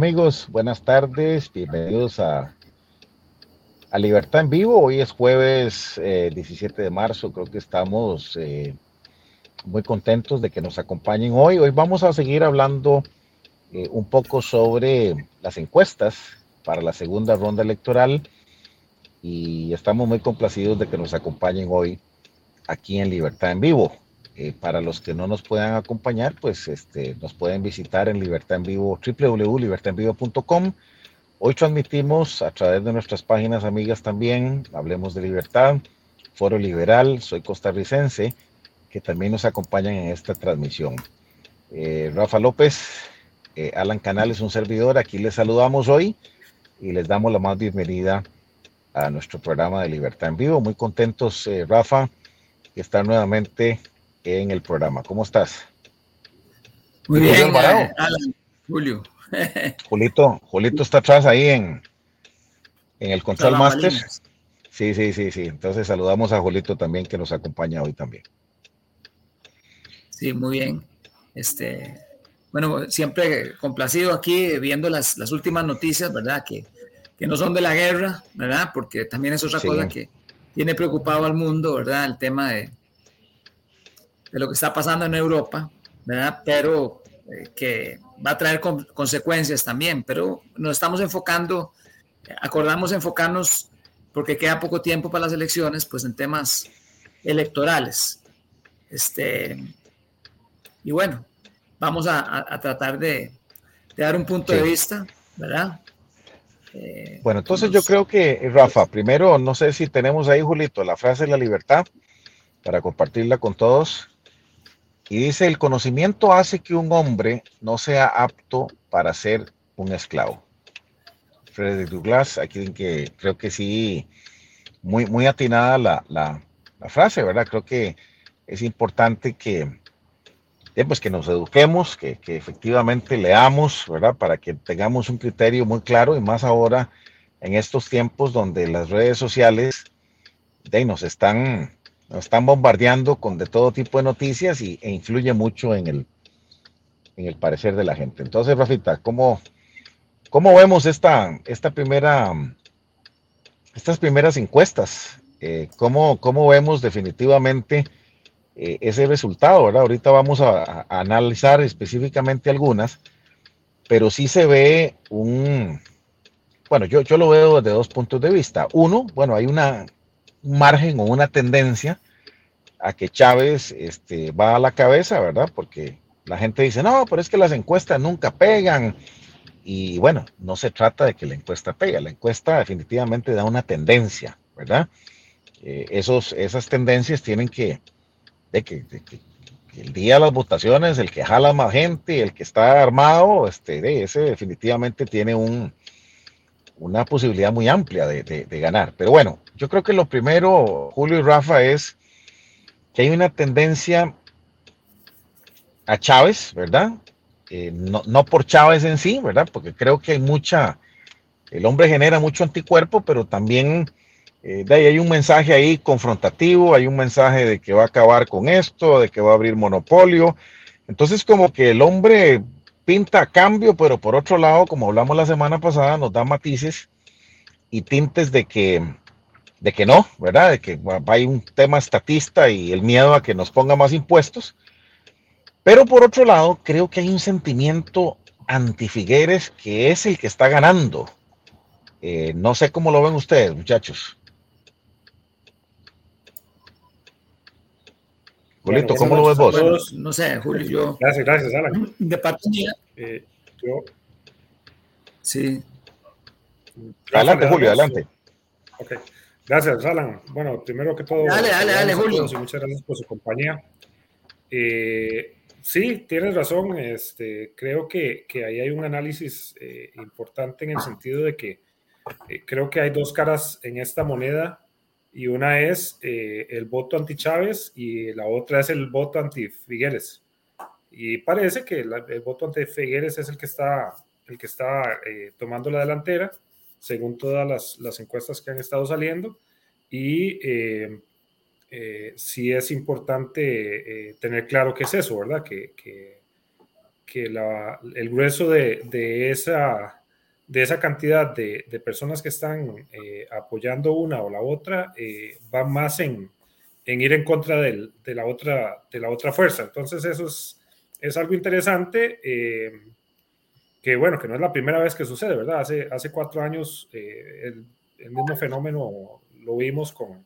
Amigos, buenas tardes, bienvenidos a, a Libertad en Vivo. Hoy es jueves 17 eh, de marzo, creo que estamos eh, muy contentos de que nos acompañen hoy. Hoy vamos a seguir hablando eh, un poco sobre las encuestas para la segunda ronda electoral y estamos muy complacidos de que nos acompañen hoy aquí en Libertad en Vivo. Eh, para los que no nos puedan acompañar, pues este, nos pueden visitar en Libertad en Vivo, www.libertadenvivo.com. Hoy transmitimos a través de nuestras páginas amigas también, Hablemos de Libertad, Foro Liberal, soy costarricense, que también nos acompañan en esta transmisión. Eh, Rafa López, eh, Alan Canales, un servidor, aquí les saludamos hoy y les damos la más bienvenida a nuestro programa de Libertad en Vivo. Muy contentos, Rafa, de estar nuevamente en el programa. ¿Cómo estás? Muy bien, eh, Julio. Julito, Julito está atrás ahí en, en el Control Master. Sí, sí, sí, sí. Entonces saludamos a Julito también que nos acompaña hoy también. Sí, muy bien. Este, bueno, siempre complacido aquí viendo las, las últimas noticias, ¿verdad? Que, que, no son de la guerra, ¿verdad? Porque también es otra cosa que tiene preocupado al mundo, ¿verdad? El tema de, de lo que está pasando en Europa, ¿verdad? Pero eh, que va a traer consecuencias también, pero nos estamos enfocando, acordamos enfocarnos, porque queda poco tiempo para las elecciones, pues en temas electorales. Este, y bueno, vamos a, tratar de, dar un punto de vista, ¿verdad? Eh, bueno, entonces yo creo que, Rafa, primero, no sé si tenemos ahí, Julito, la frase de la libertad para compartirla con todos. Y dice, el conocimiento hace que un hombre no sea apto para ser un esclavo. Frederick Douglass, aquí que creo que sí, muy, muy atinada la, frase, ¿verdad? Creo que es importante que, eh, pues que nos eduquemos, que, efectivamente leamos, ¿verdad? Para que tengamos un criterio muy claro y más ahora en estos tiempos donde las redes sociales de, nos están nos están bombardeando con de todo tipo de noticias y, e influye mucho en el, en el parecer de la gente. Entonces, Rafita, ¿cómo, cómo vemos esta, esta primera, estas primeras encuestas? Eh, ¿cómo, ¿cómo, vemos definitivamente eh, ese resultado? ¿verdad? Ahorita vamos a, analizar específicamente algunas, pero sí se ve un, bueno, yo, yo lo veo desde dos puntos de vista. Uno, bueno, hay una margen o una tendencia a que Chávez este, va a la cabeza, ¿verdad? Porque la gente dice, no, pero es que las encuestas nunca pegan. Y bueno, no se trata de que la encuesta pegue, la encuesta definitivamente da una tendencia, ¿verdad? Eh, esos, esas tendencias tienen que, de que, el día de las votaciones, el que jala más gente, el que está armado, este, de ese definitivamente tiene un, una posibilidad muy amplia de, ganar. Pero bueno, yo creo que lo primero, Julio y Rafa, es que hay una tendencia a Chávez, ¿verdad? Eh, no, no, por Chávez en sí, ¿verdad? Porque creo que hay mucha, el hombre genera mucho anticuerpo, pero también eh, ahí hay un mensaje ahí confrontativo, hay un mensaje de que va a acabar con esto, de que va a abrir monopolio. Entonces como que el hombre pinta cambio, pero por otro lado, como hablamos la semana pasada, nos da matices y tintes de que, de que no, ¿verdad? De que hay un tema estatista y el miedo a que nos ponga más impuestos. Pero por otro lado, creo que hay un sentimiento anti-Figueres que es el que está ganando. Eh, no sé cómo lo ven ustedes, muchachos. Julito, ¿cómo lo ves vos? no sé, Julio, yo... Gracias, gracias, Alan. De parte mía... Eh, yo... Sí. Adelante, Julio, adelante. Ok. Gracias, Alan. Bueno, primero que todo... Dale, dale, dale, Julio. muchas gracias por su compañía. Eh, sí, tienes razón. Este, creo que, que ahí hay un análisis eh, importante en el sentido de que creo que hay dos caras en esta moneda y una es eh, el voto anti-Chávez y la otra es el voto anti-Figueres. Y parece que el voto anti-Figueres es el que está, el que está eh, tomando la delantera, según todas las, las, encuestas que han estado saliendo. Y eh, sí es importante tener claro qué es eso, ¿verdad? Que, que, el grueso de, esa, de esa cantidad de, personas que están eh, apoyando una o la otra va más en, ir en contra de, la otra, de la otra fuerza. Entonces eso es, es algo interesante que bueno, que no es la primera vez que sucede, ¿verdad? Hace, hace cuatro años el, el mismo fenómeno lo vimos con,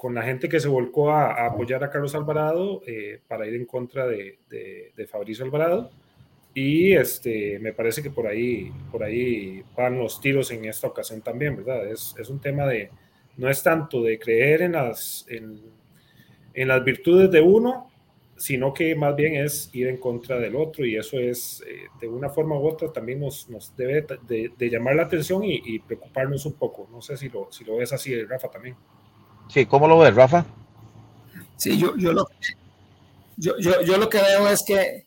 con la gente que se volcó a, apoyar a Carlos Alvarado eh, para ir en contra de, de, Fabricio Alvarado. Y este, me parece que por ahí, por ahí van los tiros en esta ocasión también, ¿verdad? Es, es un tema de, no es tanto de creer en las, en, en las virtudes de uno, sino que más bien es ir en contra del otro y eso es, eh, de una forma u otra, también nos, nos debe de, llamar la atención y, preocuparnos un poco. No sé si lo, si lo ves así, Rafa, también. Sí, ¿cómo lo ves, Rafa? Sí, yo, yo, lo, yo, yo, lo que veo es que,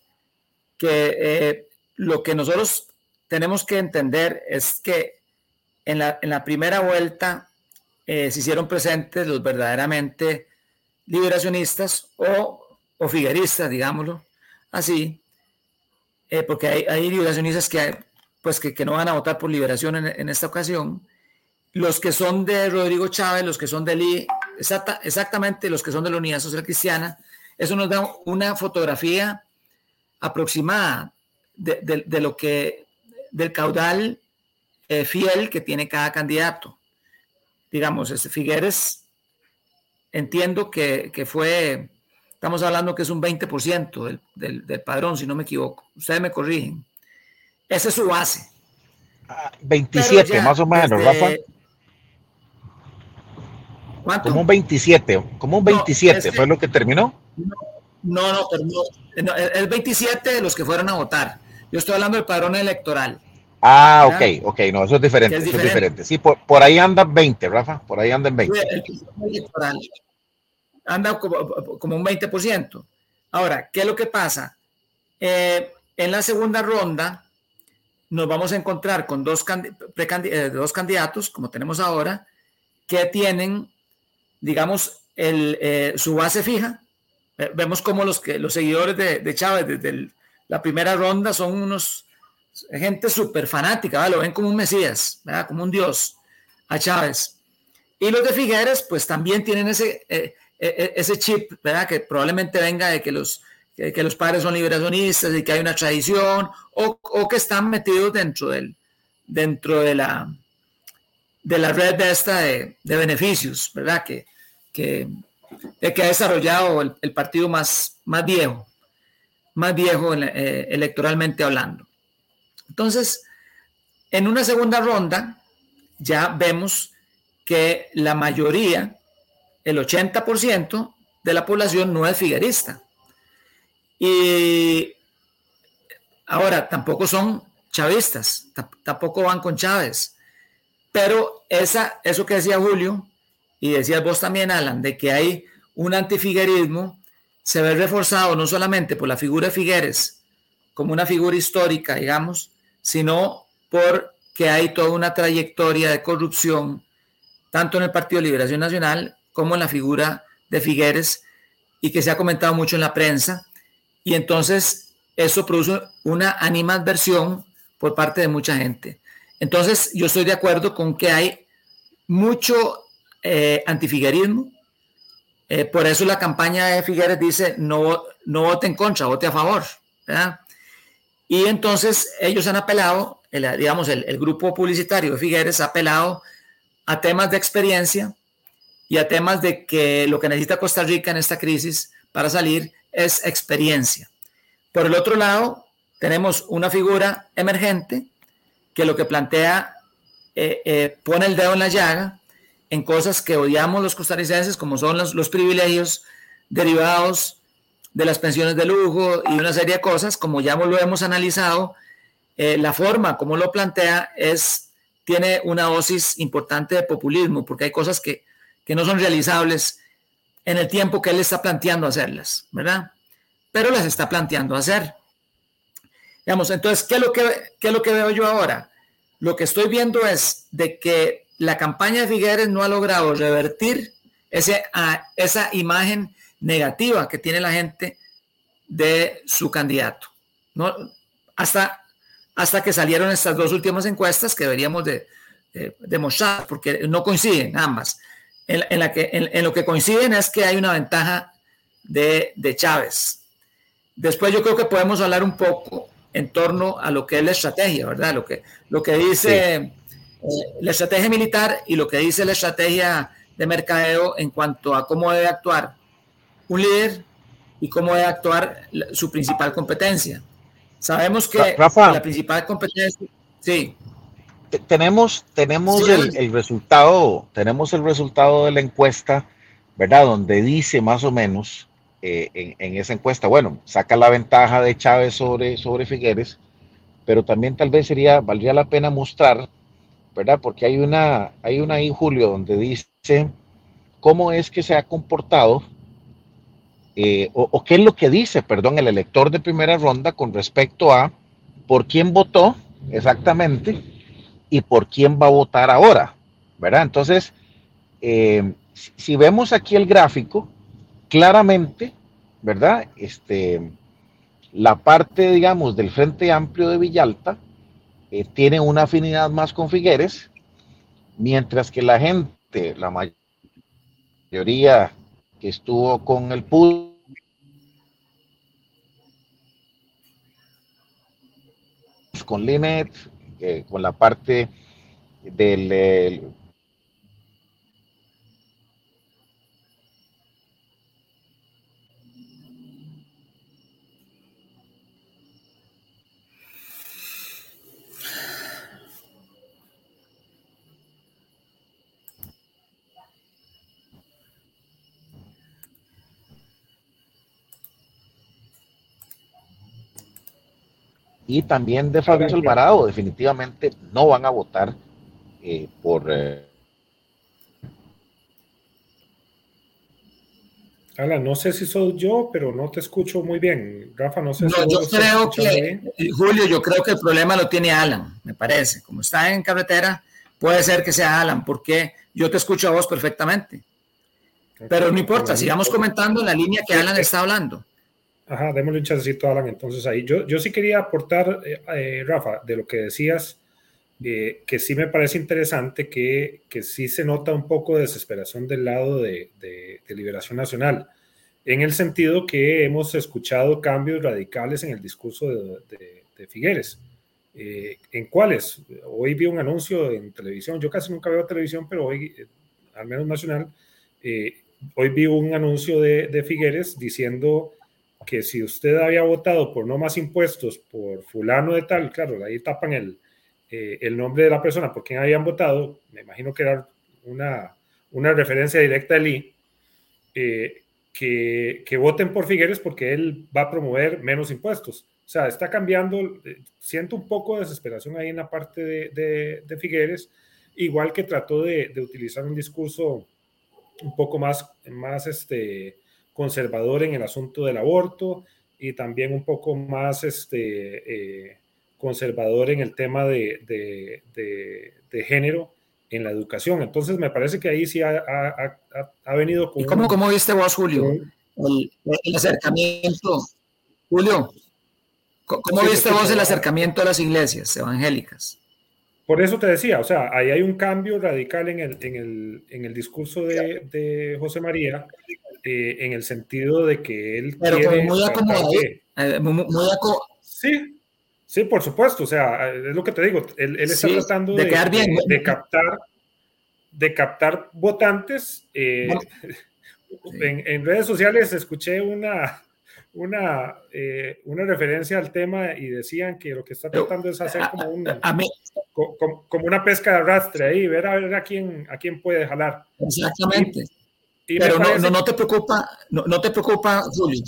que eh, lo que nosotros tenemos que entender es que en la, en la primera vuelta eh, se hicieron presentes los verdaderamente liberacionistas o o figueristas, digámoslo así, eh, porque hay, hay, liberacionistas que, pues, que, no van a votar por liberación en, esta ocasión. Los que son de Rodrigo Chávez, los que son del I, exactamente los que son de la Unidad Social Cristiana, eso nos da una fotografía aproximada de, lo que, del caudal eh, fiel que tiene cada candidato. Digamos, este Figueres, entiendo que, que fue Estamos hablando que es un 20% del, del, padrón, si no me equivoco. Ustedes me corrigen. Esa es su base. 27, ah, más o menos, Rafa. ¿Cuánto? Como un 27, como un 27, ¿fue lo que terminó? No, no, terminó. el 27 de los que fueron a votar. Yo estoy hablando del padrón electoral. Ah, ok, ok, no, eso es diferente, eso es diferente. Sí, por, por, ahí andan 20, Rafa, por ahí andan 20. El electoral anda como, un 20%. Ahora, ¿qué es lo que pasa? Eh, en la segunda ronda nos vamos a encontrar con dos, eh, dos candidatos, como tenemos ahora, que tienen, digamos, el, eh, su base fija. Vemos como los, que, los seguidores de, Chávez desde la primera ronda son unos gente súper fanática, lo ven como un Mesías, como un Dios a Chávez. Y los de Figueres, pues también tienen ese, e, e, ese chip, ¿verdad? Que probablemente venga de que los, que, los padres son liberacionistas y que hay una tradición, o, que están metidos dentro, del, dentro de, la, de la red de esta de, beneficios, ¿verdad? Que, que, que ha desarrollado el, partido más, más viejo, más viejo eh, electoralmente hablando. Entonces, en una segunda ronda, ya vemos que la mayoría el 80% de la población no es figuerista. Y ahora tampoco son chavistas, tampoco van con Chávez. Pero esa, eso que decía Julio, y decías vos también, Alan, de que hay un antifiguerismo, se ve reforzado no solamente por la figura de Figueres como una figura histórica, digamos, sino porque hay toda una trayectoria de corrupción, tanto en el Partido Liberación Nacional como en la figura de Figueres y que se ha comentado mucho en la prensa. Y entonces eso produce una animadversión por parte de mucha gente. Entonces yo estoy de acuerdo con que hay mucho eh, antifiguerismo. Eh, por eso la campaña de Figueres dice no, no vote en contra, vote a favor. Y entonces ellos han apelado, digamos, el, el grupo publicitario de Figueres ha apelado a temas de experiencia, y a temas de que lo que necesita Costa Rica en esta crisis para salir es experiencia. Por el otro lado, tenemos una figura emergente que lo que plantea eh, eh, pone el dedo en la llaga en cosas que odiamos los costarricenses, como son los, privilegios derivados de las pensiones de lujo y una serie de cosas, como ya lo hemos analizado, eh, la forma como lo plantea es, tiene una dosis importante de populismo, porque hay cosas que que no son realizables en el tiempo que él está planteando hacerlas, ¿verdad? Pero las está planteando hacer. Digamos, entonces, ¿qué lo que, qué es lo que veo yo ahora? Lo que estoy viendo es de que la campaña de Figueres no ha logrado revertir ese, esa imagen negativa que tiene la gente de su candidato. No, hasta, hasta que salieron estas dos últimas encuestas que deberíamos de, demostrar, porque no coinciden ambas. En, que, en, lo que coinciden es que hay una ventaja de, de Chávez. Después yo creo que podemos hablar un poco en torno a lo que es la estrategia, ¿verdad? Lo que, lo que dice la estrategia militar y lo que dice la estrategia de mercadeo en cuanto a cómo debe actuar un líder y cómo debe actuar su principal competencia. Sabemos que la principal competencia, sí. Tenemos, tenemos el, resultado, tenemos el resultado de la encuesta, ¿verdad? Donde dice más o menos eh, en, esa encuesta, bueno, saca la ventaja de Chávez sobre, sobre Figueres, pero también tal vez sería, valdría la pena mostrar, ¿verdad? Porque hay una, hay una ahí, Julio, donde dice cómo es que se ha comportado eh, o, qué es lo que dice, perdón, el elector de primera ronda con respecto a por quién votó exactamente y por quién va a votar ahora, ¿verdad? Entonces, eh, si vemos aquí el gráfico, claramente, ¿verdad? Este, la parte, digamos, del Frente Amplio de Villalta eh, tiene una afinidad más con Figueres, mientras que la gente, la mayoría que estuvo con el PUD. con Linet, eh, con la parte del, y también de Fabio Alvarado, definitivamente no van a votar eh, por... Eh... no sé si soy yo, pero no te escucho muy bien. Rafa, no sé si yo creo que, Julio, yo creo que el problema lo tiene Alan, me parece. Como está en carretera, puede ser que sea Alan, porque yo te escucho a vos perfectamente. Pero no importa, sigamos comentando en la línea que Alan está hablando. Ajá, démosle un chancecito a Alan entonces ahí. Yo, yo sí quería aportar, eh, eh, Rafa, de lo que decías, eh, que sí me parece interesante que, que, sí se nota un poco de desesperación del lado de, de, Liberación Nacional, en el sentido que hemos escuchado cambios radicales en el discurso de, de Figueres. ¿En cuáles? Hoy vi un anuncio en televisión, yo casi nunca veo televisión, pero hoy, al menos nacional, hoy vi un anuncio de Figueres diciendo que si usted había votado por no más impuestos por fulano de tal, claro, ahí tapan el, eh, el nombre de la persona por quien habían votado, me imagino que era una, una referencia directa del I, eh, que, que, voten por Figueres porque él va a promover menos impuestos. O sea, está cambiando, eh, siento un poco de desesperación ahí en la parte de, de, Figueres, igual que trató de, de, utilizar un discurso un poco más, más este, conservador en el asunto del aborto y también un poco más este, eh, conservador en el tema de, de, género en la educación. Entonces me parece que ahí sí ha, ha, venido con... ¿Y cómo, cómo viste vos, Julio, el, acercamiento? Julio, ¿cómo viste vos el acercamiento a las iglesias evangélicas? Por eso te decía, o sea, ahí hay un cambio radical en el, en el, en el discurso de, de José María, eh, en el sentido de que él. Pero muy acomodado. Eh, muy, Sí, sí, por supuesto. O sea, es lo que te digo. Él, está tratando de, de, captar, de captar votantes. Eh, en, en, redes sociales escuché una, una, una referencia al tema y decían que lo que está tratando es hacer como, un, como, una pesca de arrastre ahí, ver a ver a quién, a quién puede jalar. Exactamente. Pero no, no, te preocupa, no, no, te preocupa, Julio.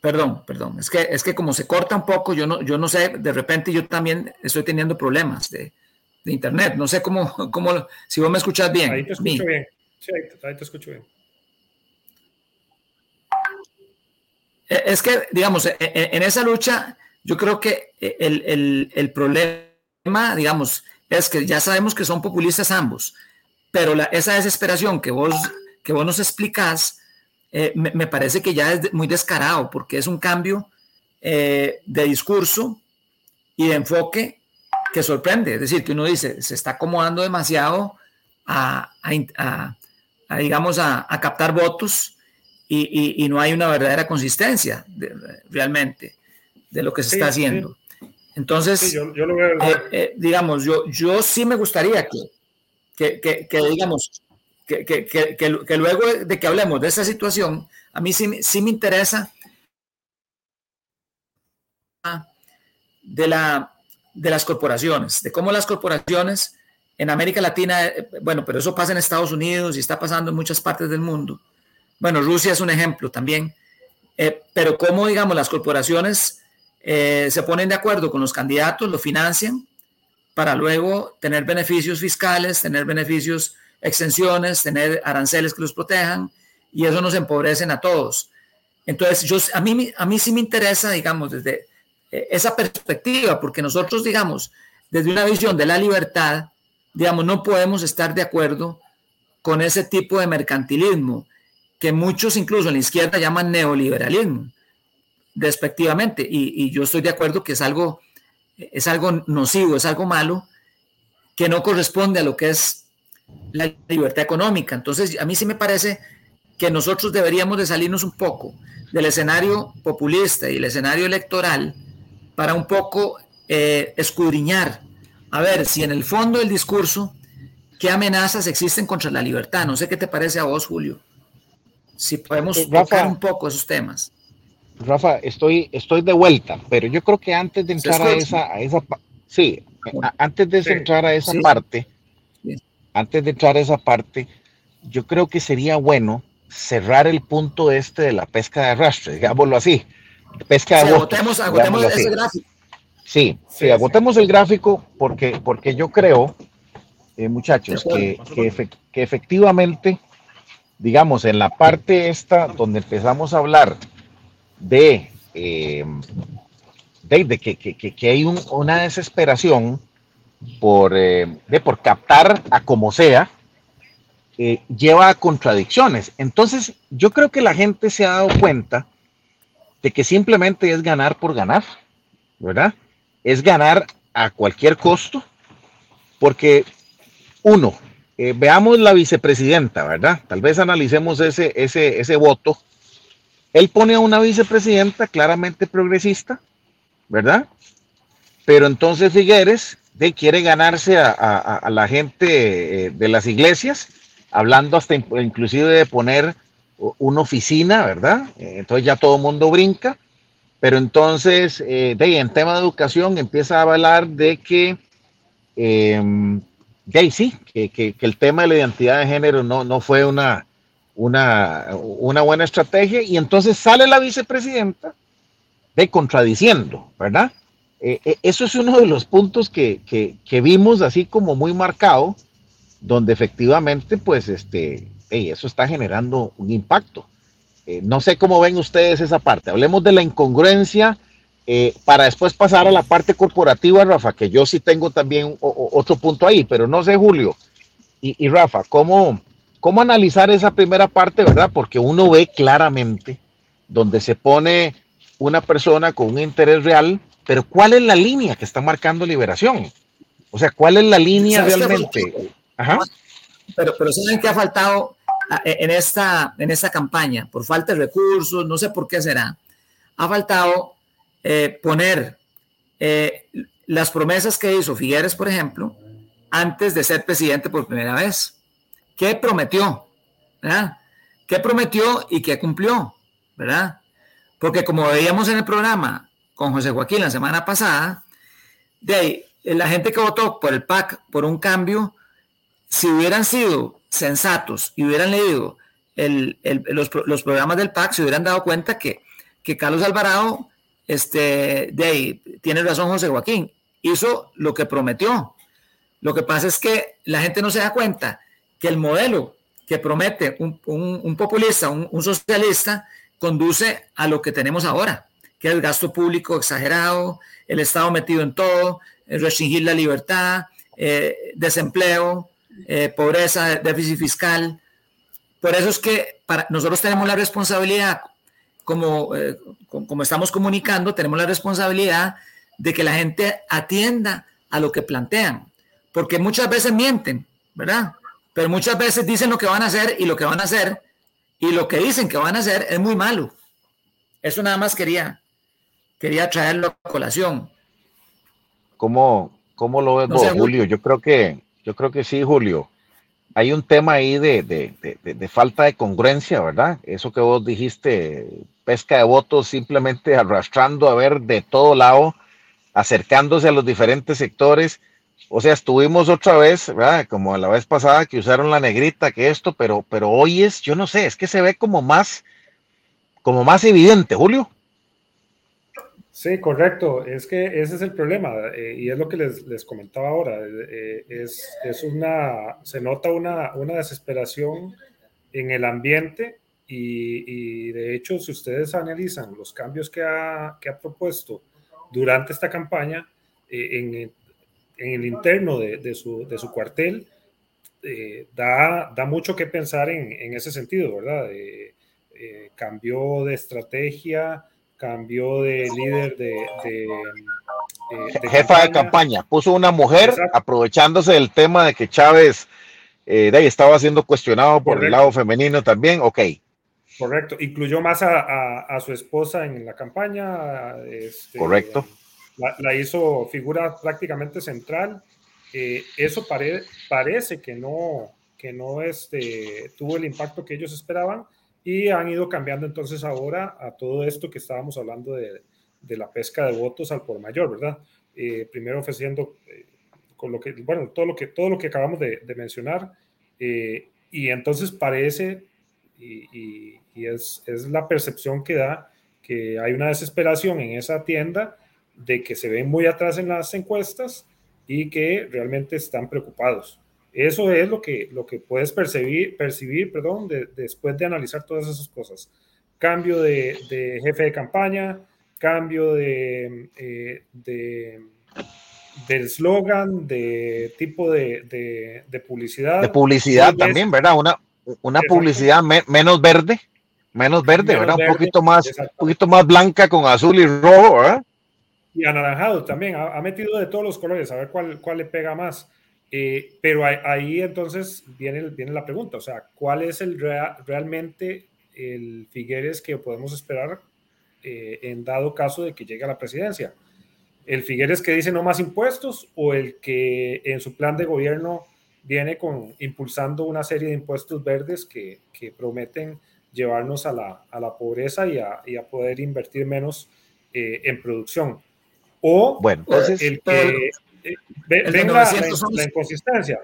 Perdón, perdón. Es que, es que como se corta un poco, yo no, yo no sé, de repente yo también estoy teniendo problemas de, de internet. No sé cómo, cómo, si vos me escuchas bien. Ahí te escucho bien. Sí, ahí te escucho bien. E, es que, digamos, e, e, en esa lucha, yo creo que el, el, el problema, digamos, es que ya sabemos que son populistas ambos pero esa desesperación que vos, que vos nos explicás, eh, me, parece que ya es muy descarado, porque es un cambio eh, de discurso y de enfoque que sorprende. Es decir, que uno dice, se está acomodando demasiado a, digamos, a, captar votos y, no hay una verdadera consistencia realmente de lo que se está haciendo. Entonces, yo, lo veo eh, eh, digamos, yo, yo sí me gustaría que, que, digamos, que, que, luego de que hablemos de esa situación, a mí sí, sí me interesa de, la, de las corporaciones, de cómo las corporaciones en América Latina, eh, bueno, pero eso pasa en Estados Unidos y está pasando en muchas partes del mundo. Bueno, Rusia es un ejemplo también, eh, pero cómo, digamos, las corporaciones eh, se ponen de acuerdo con los candidatos, lo financian para luego tener beneficios fiscales, tener beneficios, extensiones, tener aranceles que los protejan y eso nos empobrecen a todos. Entonces, yo, a, mí, a mí sí me interesa, digamos, desde esa perspectiva, porque nosotros, digamos, desde una visión de la libertad, digamos, no podemos estar de acuerdo con ese tipo de mercantilismo que muchos incluso en la izquierda llaman neoliberalismo, despectivamente, y, yo estoy de acuerdo que es algo, es algo nocivo, es algo malo, que no corresponde a lo que es la libertad económica. Entonces, a mí sí me parece que nosotros deberíamos de salirnos un poco del escenario populista y el escenario electoral para un poco eh, escudriñar a ver si en el fondo del discurso, qué amenazas existen contra la libertad. No sé qué te parece a vos, Julio. Si podemos eh, tocar un poco esos temas. Rafa, estoy, estoy de vuelta, pero yo creo que antes de entrar a esa, a esa, sí, antes de entrar a esa parte, antes de entrar a esa parte, yo creo que sería bueno cerrar el punto este de la pesca de arrastre, digámoslo así, pesca de agotemos, agotemos ese gráfico. Sí, sí, agotemos el gráfico porque, porque yo creo, eh, muchachos, que, que, efectivamente, digamos, en la parte esta donde empezamos a hablar de, eh, de, que, que, hay una desesperación por, eh, de, por captar a como sea, lleva a contradicciones. Entonces, yo creo que la gente se ha dado cuenta de que simplemente es ganar por ganar, ¿verdad? es ganar a cualquier costo, porque uno, eh, veamos la vicepresidenta, ¿verdad? Tal vez analicemos ese, ese, ese voto. Él pone a una vicepresidenta claramente progresista, ¿verdad? Pero entonces Figueres de, quiere ganarse a, la gente eh, de las iglesias, hablando hasta inclusive de poner una oficina, ¿verdad? Eh, entonces ya todo el mundo brinca. Pero entonces, eh, en tema de educación, empieza a hablar de que, eh, sí, que, que, el tema de la identidad de género no, no fue una, una, una buena estrategia. Y entonces sale la vicepresidenta de contradiciendo, ¿verdad? Eh, eh, eso es uno de los puntos que, que, que, vimos así como muy marcado, donde efectivamente, pues, este, eso está generando un impacto. Eh, no sé cómo ven ustedes esa parte. Hablemos de la incongruencia para después pasar a la parte corporativa, Rafa, que yo sí tengo también otro punto ahí, pero no sé, Julio y, Rafa, ¿cómo, ¿cómo analizar esa primera parte, verdad? Porque uno ve claramente donde se pone una persona con un interés real, pero ¿cuál es la línea que está marcando liberación? O sea, ¿cuál es la línea realmente? Ajá. Pero, pero ¿saben que ha faltado? en esta, en esta campaña, por falta de recursos, no sé por qué será, ha faltado eh, poner eh, las promesas que hizo Figueres, por ejemplo, antes de ser presidente por primera vez. ¿Qué prometió? ¿verdad? ¿Qué prometió y qué cumplió? ¿Verdad? Porque como veíamos en el programa con José Joaquín la semana pasada, de ahí, la gente que votó por el PAC, por un cambio, si hubieran sido sensatos y hubieran leído los, programas del PAC, se hubieran dado cuenta que, que Carlos Alvarado, este, de ahí, tiene razón José Joaquín, hizo lo que prometió. Lo que pasa es que la gente no se da cuenta que el modelo que promete un, populista, un, socialista, conduce a lo que tenemos ahora, que es el gasto público exagerado, el Estado metido en todo, restringir la libertad, eh, desempleo, eh, pobreza, déficit fiscal. Por eso es que para, nosotros tenemos la responsabilidad como, eh, como estamos comunicando, tenemos la responsabilidad de que la gente atienda a lo que plantean, porque muchas veces mienten, ¿verdad? Pero muchas veces dicen lo que van a hacer y lo que van a hacer y lo que dicen que van a hacer es muy malo. Eso nada más quería, quería traerlo a colación. ¿Cómo, cómo lo ves vos, Julio? Yo creo que, yo creo que sí, Julio. Hay un tema ahí de, de, falta de congruencia, ¿verdad? Eso que vos dijiste, pesca de votos simplemente arrastrando a ver de todo lado, acercándose a los diferentes sectores. O sea, estuvimos otra vez, ¿verdad? Como la vez pasada que usaron la negrita, que esto, pero, pero hoy es, yo no sé, es que se ve como más, como más evidente, Julio. Sí, correcto. Es que ese es el problema eh, y es lo que les, les comentaba ahora. Eh, es, es, una, se nota una, una desesperación en el ambiente y, de hecho, si ustedes analizan los cambios que ha, que ha propuesto durante esta campaña eh, en, en, el interno de, de, su, de su, cuartel, da, da, mucho que pensar en, en ese sentido, ¿verdad? cambió de estrategia cambió de líder de, eh, jefa de campaña. Puso una mujer aprovechándose del tema de que Chávez eh, estaba siendo cuestionado por el lado femenino también. Ok. Correcto. Incluyó más a, su esposa en la campaña. Este, Correcto. La, hizo figura prácticamente central. Eh, eso parece que no, que no este, tuvo el impacto que ellos esperaban y han ido cambiando entonces ahora a todo esto que estábamos hablando de, de la pesca de votos al por mayor, ¿verdad? Eh, primero ofreciendo eh, con lo que, bueno, todo lo que, todo lo que acabamos de, mencionar, y entonces parece, y, y, es, es, la percepción que da, que hay una desesperación en esa tienda de que se ven muy atrás en las encuestas y que realmente están preocupados. Eso es lo que, lo que puedes percibir, percibir perdón, después de analizar todas esas cosas. Cambio de, jefe de campaña, cambio de, eh, del eslogan, de tipo de, publicidad. De publicidad también, ¿verdad? Una, una publicidad menos verde, menos verde, ¿verdad? un poquito más, un poquito más blanca con azul y rojo, ¿verdad? Y anaranjado también, ha, metido de todos los colores, a ver cuál, cuál le pega más. Eh, pero ahí, entonces viene, viene la pregunta, o sea, ¿cuál es el realmente el Figueres que podemos esperar eh, en dado caso de que llegue a la presidencia? ¿El Figueres que dice no más impuestos o el que en su plan de gobierno viene con, impulsando una serie de impuestos verdes que, que prometen llevarnos a la, a la pobreza y a, y a, poder invertir menos eh, en producción? O bueno, entonces, el que ven la, inconsistencia.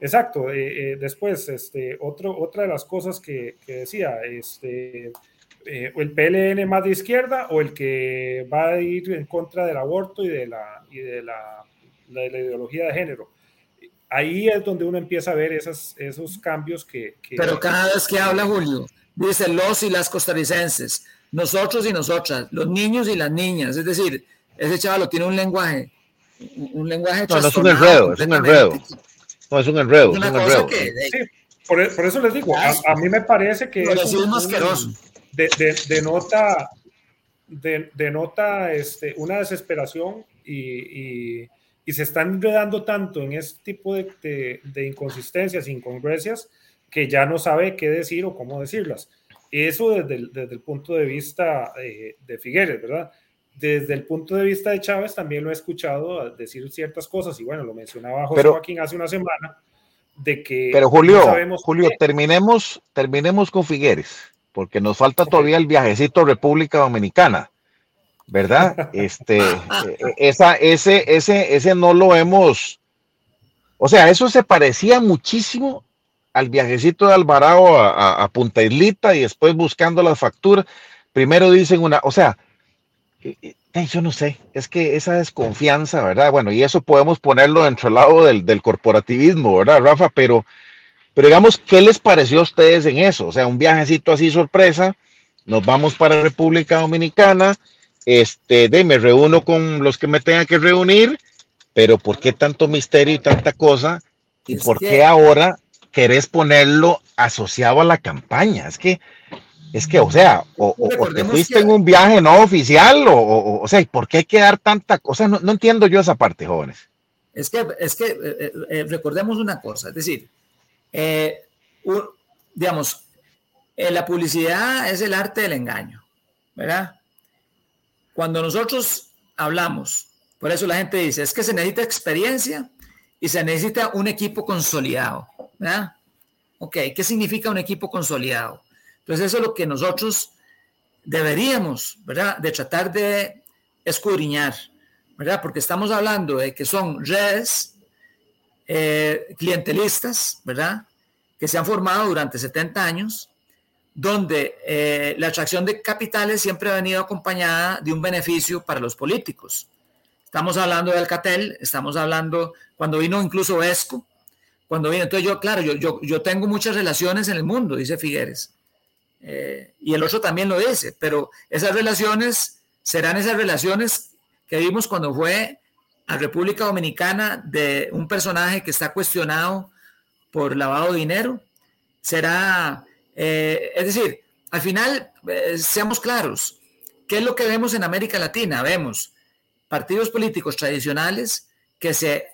Exacto. Eh, eh, después, este, otro, otra de las cosas que, decía, este, eh, el PLN más de izquierda o el que va a ir en contra del aborto y de la, y de la, ideología de género. Ahí es donde uno empieza a ver esas, esos cambios que, Pero cada vez que habla Julio, dice los y las costarricenses, nosotros y nosotras, los niños y las niñas. Es decir, ese chaval tiene un lenguaje un lenguaje no, no es un enredo, es un enredo. No, es un enredo. Es un enredo. Que, por, eso les digo, a, mí me parece que es un, de, de, denota, de, denota este, una desesperación y, y, y, se están enredando tanto en este tipo de, de, inconsistencias, incongruencias, que ya no sabe qué decir o cómo decirlas. Eso desde el, desde el punto de vista eh, de Figueres, ¿verdad? Desde el punto de vista de Chávez también lo he escuchado decir ciertas cosas y bueno, lo mencionaba José Joaquín hace una semana de que Pero Julio, Julio, terminemos terminemos con Figueres, porque nos falta todavía el viajecito a República Dominicana. ¿Verdad? Este e, e, esa ese ese ese no lo hemos o sea, eso se parecía muchísimo al viajecito de Alvarado a, a Punta Islita y después buscando las facturas. Primero dicen una, o sea, yo no sé, es que esa desconfianza, ¿verdad? Bueno, y eso podemos ponerlo dentro del lado del, corporativismo, ¿verdad, Rafa? Pero, pero digamos, ¿qué les pareció a ustedes en eso? O sea, un viajecito así sorpresa, nos vamos para República Dominicana, este, de, me reúno con los que me tengan que reunir, pero ¿por qué tanto misterio y tanta cosa? ¿Y por qué ahora querés ponerlo asociado a la campaña? Es que Es que, o sea, o, te fuiste en un viaje no oficial, o, o, sea, ¿por qué hay que dar tanta cosa? No, no, entiendo yo esa parte, jóvenes. Es que, es que eh, eh, eh, recordemos una cosa, es decir, digamos, la publicidad es el arte del engaño, ¿verdad? Cuando nosotros hablamos, por eso la gente dice, es que se necesita experiencia y se necesita un equipo consolidado, ¿verdad? Ok, ¿qué significa un equipo consolidado? Entonces eso es lo que nosotros deberíamos, ¿verdad? De tratar de escudriñar, ¿verdad? Porque estamos hablando de que son redes eh, clientelistas, ¿verdad? Que se han formado durante 70 años, donde eh, la atracción de capitales siempre ha venido acompañada de un beneficio para los políticos. Estamos hablando de Alcatel, estamos hablando cuando vino incluso ESCO, cuando vino, entonces yo, claro, yo, yo, yo tengo muchas relaciones en el mundo, dice Figueres, eh, y el otro también lo dice, pero esas relaciones serán esas relaciones que vimos cuando fue a República Dominicana de un personaje que está cuestionado por lavado de dinero, será, eh, es decir, al final, eh, seamos claros, ¿qué es lo que vemos en América Latina? Vemos partidos políticos tradicionales que se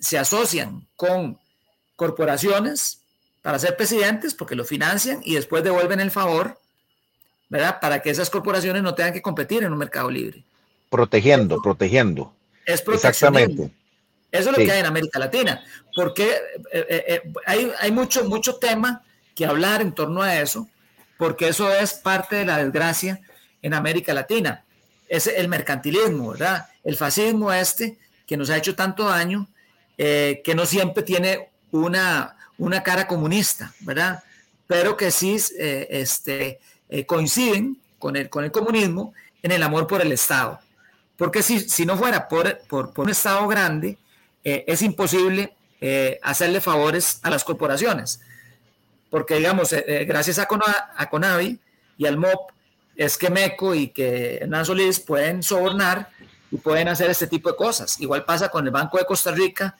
se asocian con corporaciones para ser presidentes porque lo financian y después devuelven el favor, ¿verdad? Para que esas corporaciones no tengan que competir en un mercado libre. Protegiendo, protegiendo. Es Exactamente. Eso es lo que hay en América Latina, porque eh, eh, hay, hay mucho, mucho tema que hablar en torno a eso, porque eso es parte de la desgracia en América Latina. Es el mercantilismo, ¿verdad? El fascismo este, que nos ha hecho tanto daño, eh, que no siempre tiene una, una cara comunista, ¿verdad? Pero que sí eh, este, eh, coinciden con el, con el comunismo en el amor por el Estado. Porque si, si no fuera por, por, un Estado grande, es imposible hacerle favores a las corporaciones. Porque, digamos, gracias a, a Conavi y al MOP, es que MECO y que Hernán Solís pueden sobornar y pueden hacer este tipo de cosas. Igual pasa con el Banco de Costa Rica,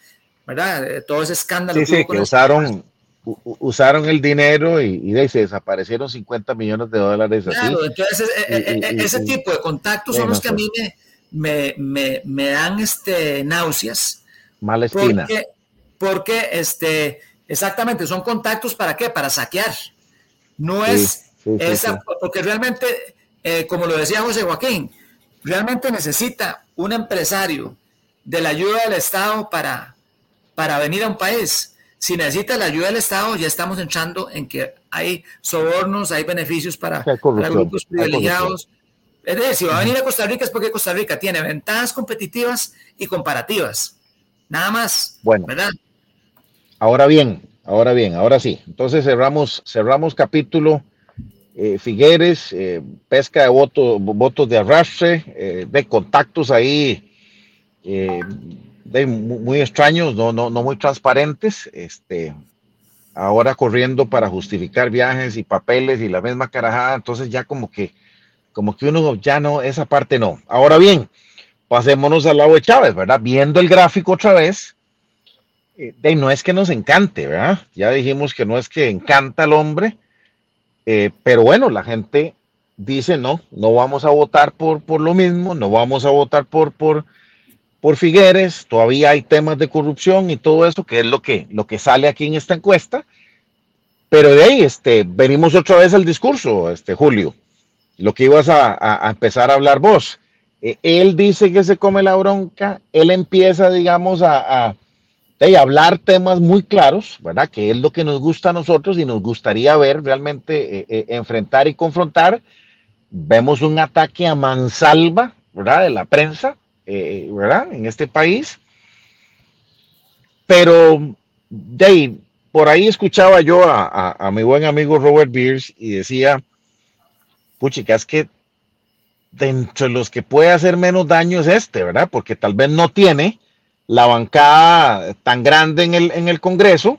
¿verdad? Eh, todo ese escándalo. Sí, sí, que usaron, usaron el dinero y, y, se desaparecieron 50 millones de dólares. Claro, entonces eh, eh, ese tipo de contactos son los que a mí me, me, me, dan este, náuseas. Mala espina. Porque, porque este, exactamente, son contactos para qué? Para saquear. No es esa, porque realmente, como lo decía José Joaquín, realmente necesita un empresario de la ayuda del Estado para, para venir a un país. Si necesita la ayuda del Estado, ya estamos entrando en que hay sobornos, hay beneficios para, grupos privilegiados. Es decir, si va a venir a Costa Rica es porque Costa Rica tiene ventajas competitivas y comparativas. Nada más. Bueno. ¿verdad? Ahora bien, ahora bien, ahora sí. Entonces cerramos, cerramos capítulo eh, Figueres, eh, pesca de votos, votos de arrastre, eh, de contactos ahí de muy, extraños, no, no, no muy transparentes, este, ahora corriendo para justificar viajes y papeles y la misma carajada, entonces ya como que, como que uno ya no, esa parte no. Ahora bien, pasémonos al lado de Chávez, ¿verdad? Viendo el gráfico otra vez, de, no es que nos encante, ¿verdad? Ya dijimos que no es que encanta al hombre, eh, pero bueno, la gente dice no, no vamos a votar por, por lo mismo, no vamos a votar por, por, por Figueres, todavía hay temas de corrupción y todo eso, que es lo que, lo que sale aquí en esta encuesta. Pero de ahí, este, venimos otra vez al discurso, este, Julio, lo que ibas a, empezar a hablar vos. Eh, él dice que se come la bronca, él empieza, digamos, a de hablar temas muy claros, ¿verdad? Que es lo que nos gusta a nosotros y nos gustaría ver realmente eh, eh, enfrentar y confrontar. Vemos un ataque a mansalva, ¿verdad? De la prensa, eh, ¿verdad? En este país. Pero, de por ahí escuchaba yo a, mi buen amigo Robert Beers y decía, puchica, es que dentro de los que puede hacer menos daño es este, ¿verdad? Porque tal vez no tiene la bancada tan grande en el, en el Congreso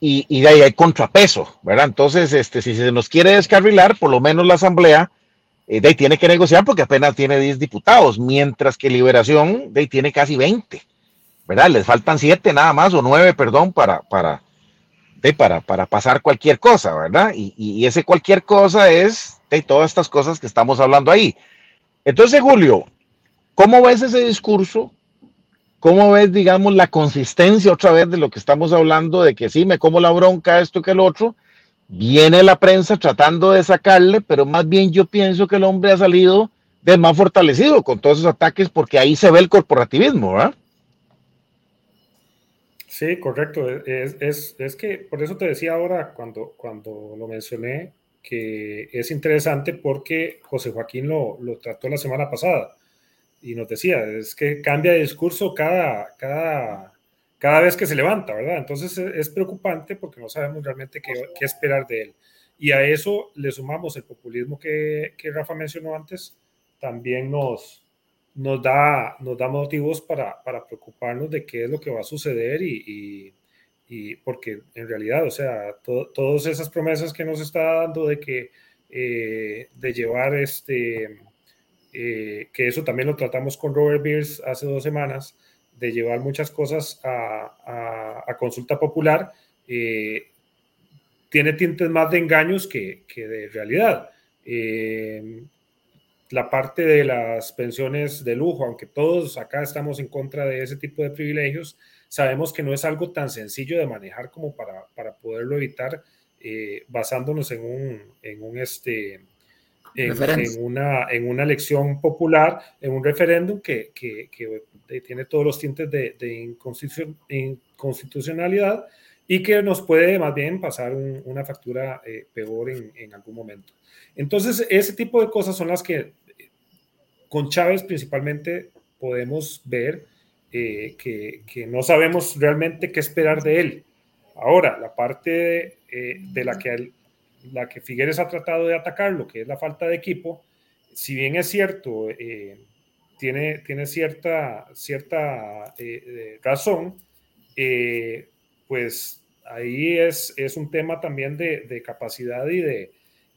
y, y, ahí hay contrapeso, ¿verdad? Entonces, este, si se nos quiere descarrilar, por lo menos la Asamblea eh, de ahí tiene que negociar porque apenas tiene 10 diputados, mientras que Liberación de ahí tiene casi 20, ¿verdad? Les faltan 7 nada más, o 9, perdón, para, para, de, para, para pasar cualquier cosa, ¿verdad? Y, y, ese cualquier cosa es de todas estas cosas que estamos hablando ahí. Entonces, Julio, ¿cómo ves ese discurso? ¿Cómo ves, digamos, la consistencia otra vez de lo que estamos hablando, de que sí, me como la bronca, esto que el otro? Viene la prensa tratando de sacarle, pero más bien yo pienso que el hombre ha salido de más fortalecido con todos esos ataques porque ahí se ve el corporativismo, ¿verdad? Sí, correcto. Es, es, es, que por eso te decía ahora, cuando, cuando lo mencioné, que es interesante porque José Joaquín lo, lo trató la semana pasada y nos decía, es que cambia de discurso cada, cada, cada vez que se levanta, ¿verdad? Entonces es, preocupante porque no sabemos realmente qué, qué, esperar de él. Y a eso le sumamos el populismo que, que Rafa mencionó antes, también nos, nos, da, nos da motivos para, para preocuparnos de qué es lo que va a suceder y, y, porque en realidad, o sea, todas esas promesas que nos está dando de que eh, de llevar este eh, que eso también lo tratamos con Robert Beers hace dos semanas, de llevar muchas cosas a, consulta popular, eh, tiene tintes más de engaños que, que de realidad. Eh, la parte de las pensiones de lujo, aunque todos acá estamos en contra de ese tipo de privilegios, sabemos que no es algo tan sencillo de manejar como para, para poderlo evitar basándonos en un, en un este, en, una, en una elección popular, en un referéndum que, que, que tiene todos los tintes de, de inconstitucionalidad y que nos puede más bien pasar una factura eh, peor en, en, algún momento. Entonces, ese tipo de cosas son las que con Chávez principalmente podemos ver eh, que, que, no sabemos realmente qué esperar de él. Ahora, la parte de, eh, de la que la que Figueres ha tratado de atacar, lo que es la falta de equipo, si bien es cierto, eh, tiene, tiene cierta, cierta eh, eh, razón, pues ahí es, es un tema también de, de capacidad y de,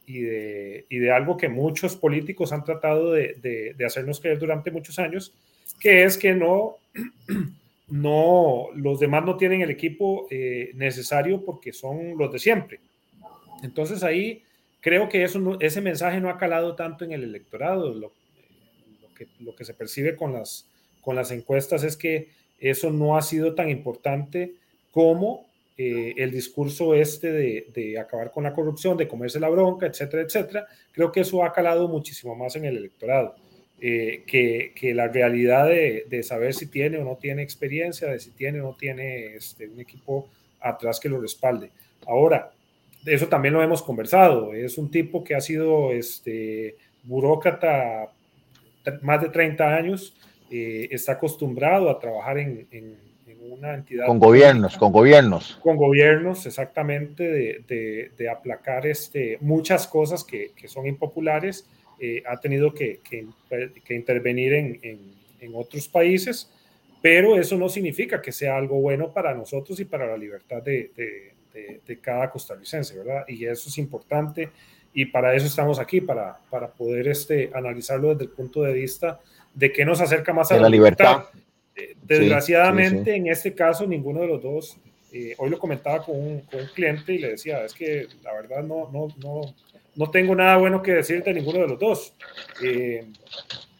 y de, y de, algo que muchos políticos han tratado de, de, hacernos creer durante muchos años, que es que no, no, los demás no tienen el equipo necesario porque son los de siempre. Entonces ahí creo que ese mensaje no ha calado tanto en el electorado. Lo, que, se percibe con las, encuestas es que eso no ha sido tan importante como eh, el discurso este de, acabar con la corrupción, de comerse la bronca, etcétera, etcétera. Creo que eso ha calado muchísimo más en el electorado. Eh, que, la realidad de, saber si tiene o no tiene experiencia, de si tiene o no tiene este, un equipo atrás que lo respalde. Ahora, eso también lo hemos conversado. Es un tipo que ha sido este, burócrata más de 30 años, eh, está acostumbrado a trabajar en, una entidad. Con gobiernos, con gobiernos. Con gobiernos, exactamente, de, de, aplacar este, muchas cosas que, que son impopulares. Eh, ha tenido que, que, que intervenir en, en, otros países, pero eso no significa que sea algo bueno para nosotros y para la libertad de, de, cada costarricense, ¿verdad? Y eso es importante y para eso estamos aquí, para, para poder este, analizarlo desde el punto de vista de qué nos acerca más a la, libertad. Eh, desgraciadamente, en este caso, ninguno de los dos, eh, hoy lo comentaba con un, con un, cliente y le decía, es que la verdad no, no, no, no tengo nada bueno que decir de ninguno de los dos. Eh,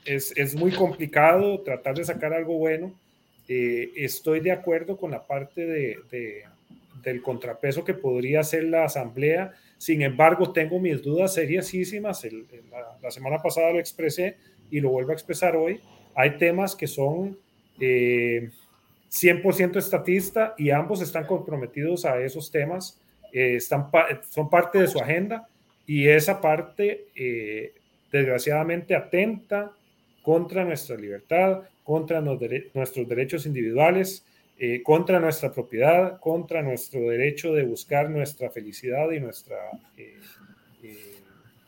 es, es, muy complicado tratar de sacar algo bueno. estoy de acuerdo con la parte de, de del contrapeso que podría ser la asamblea. Sin embargo, tengo mis dudas seriosísimas. la, semana pasada lo expresé y lo vuelvo a expresar hoy. Hay temas que son 100% eh, estatista y ambos están comprometidos a esos temas. Eh, están son parte de su agenda y esa parte, eh, desgraciadamente, atenta contra nuestra libertad, contra nuestros derechos individuales, eh, contra nuestra propiedad, contra nuestro derecho de buscar nuestra felicidad y nuestra, eh, eh,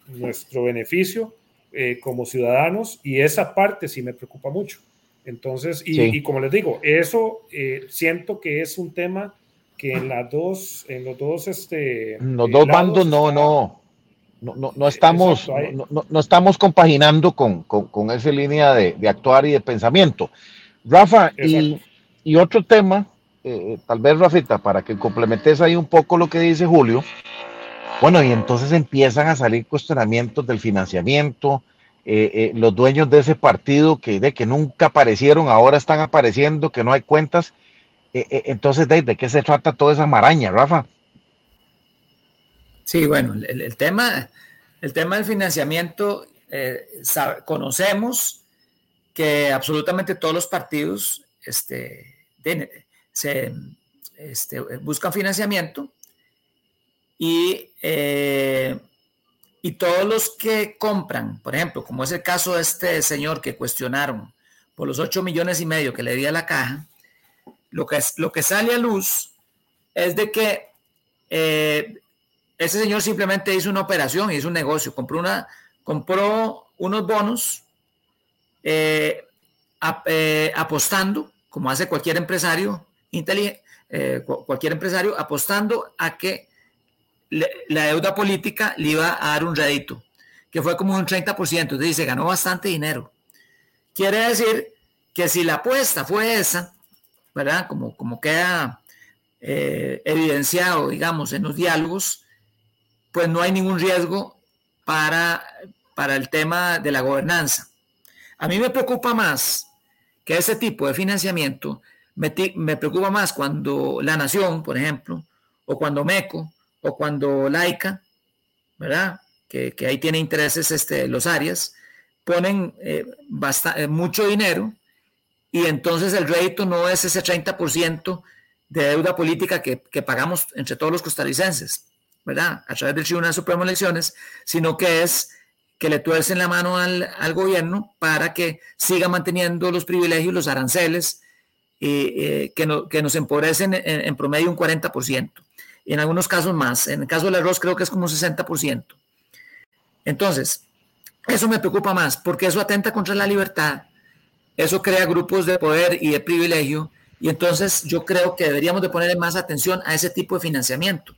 nuestro beneficio como ciudadanos, y esa parte sí me preocupa mucho. Entonces, y, como les digo, eso siento que es un tema que en las dos, en los dos, este, los dos bandos no, no, no, no, estamos, no, no, estamos compaginando con, con, con esa línea de, de, actuar y de pensamiento. Rafa, y y otro tema eh, tal vez Rafita, para que complementes ahí un poco lo que dice Julio, bueno, y entonces empiezan a salir cuestionamientos del financiamiento, los dueños de ese partido que, de, que nunca aparecieron, ahora están apareciendo, que no hay cuentas. entonces, ¿de, ¿de, qué se trata toda esa maraña, Rafa? Sí, bueno, el, tema, el tema del financiamiento, conocemos que absolutamente todos los partidos este, se, este, buscan financiamiento y, eh, y todos los que compran, por ejemplo, como es el caso de este señor que cuestionaron por los 8 millones y medio que le di a la caja, lo que, es, lo que sale a luz es de que eh, ese señor simplemente hizo una operación, hizo un negocio, compró, una, compró unos bonos eh, apostando como hace cualquier empresario inteligente, eh, cualquier empresario, apostando a que la deuda política le iba a dar un rédito, que fue como un 30%, entonces se ganó bastante dinero. Quiere decir que si la apuesta fue esa, ¿verdad? Como, como queda eh, evidenciado, digamos, en los diálogos, pues no hay ningún riesgo para, para el tema de la gobernanza. A mí me preocupa más que ese tipo de financiamiento me, preocupa más cuando la Nación, por ejemplo, o cuando MECO, o cuando Laica, ¿verdad? Que, ahí tiene intereses este, los áreas, ponen eh, eh, mucho dinero y entonces el rédito no es ese 30% de deuda política que, pagamos entre todos los costarricenses, ¿verdad? A través del Tribunal Supremo de Elecciones, sino que es que le tuercen la mano al, gobierno para que siga manteniendo los privilegios, los aranceles, eh, que, que, nos empobrecen en, promedio un 40%, y en algunos casos más. En el caso del arroz creo que es como un 60%. Entonces, eso me preocupa más, porque eso atenta contra la libertad, eso crea grupos de poder y de privilegio, y entonces yo creo que deberíamos de ponerle más atención a ese tipo de financiamiento.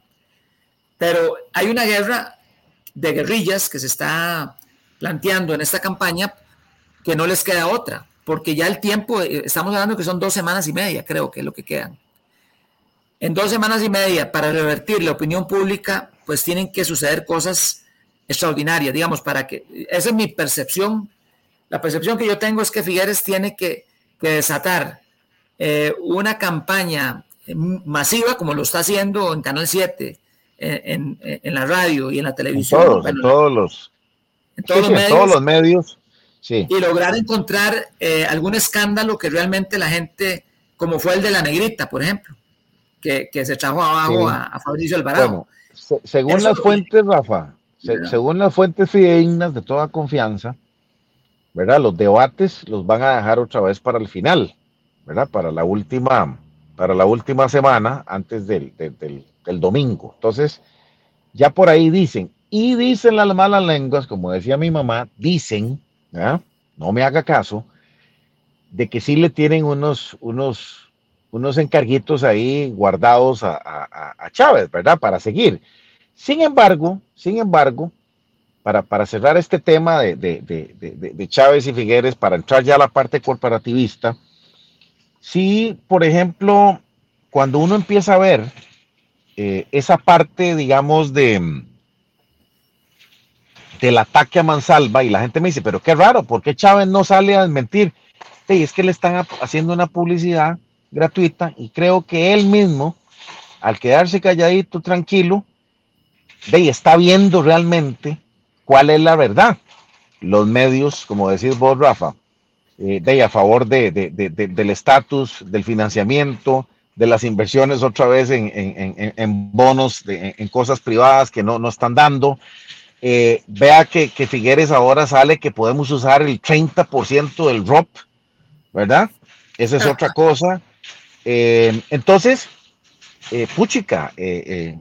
Pero hay una guerra de guerrillas que se está planteando en esta campaña que no les queda otra, porque ya el tiempo, eh, estamos hablando que son dos semanas y media, creo que es lo que quedan. En dos semanas y media, para revertir la opinión pública, pues tienen que suceder cosas extraordinarias, digamos, para que, esa es mi percepción, la percepción que yo tengo es que Figueres tiene que, desatar eh, una campaña masiva, como lo está haciendo en Canal 7, en, la radio y en la televisión. En todos, los, en todos, los, medios, Sí. Y lograr encontrar eh, algún escándalo que realmente la gente, como fue el de la negrita, por ejemplo, que, que se trajo abajo a, Fabricio Alvarado. según las fuentes, Rafa, según las fuentes fidedignas de toda confianza, ¿verdad? Los debates los van a dejar otra vez para el final, ¿verdad? Para la última, para la última semana antes del, del, el domingo. Entonces, ya por ahí dicen, y dicen las malas lenguas, como decía mi mamá, dicen, no me haga caso, de que sí le tienen unos, unos, unos encarguitos ahí guardados a, Chávez, ¿verdad? Para seguir. Sin embargo, sin embargo, para, para cerrar este tema de, de, Chávez y Figueres, para entrar ya a la parte corporativista, sí, por ejemplo, cuando uno empieza a ver eh, esa parte, digamos, de del ataque a Mansalva y la gente me dice, pero qué raro, ¿por qué Chávez no sale a desmentir? Sí, es que le están haciendo una publicidad gratuita y creo que él mismo, al quedarse calladito, tranquilo, de, está viendo realmente cuál es la verdad. Los medios, como decís vos, Rafa, eh, de, a favor de, del estatus, del financiamiento, de las inversiones otra vez en, bonos, en cosas privadas que no, no están dando. Eh, vea que, Figueres ahora sale que podemos usar el 30% del ROP, ¿verdad? Esa es otra cosa. Eh, entonces, eh, puchica, de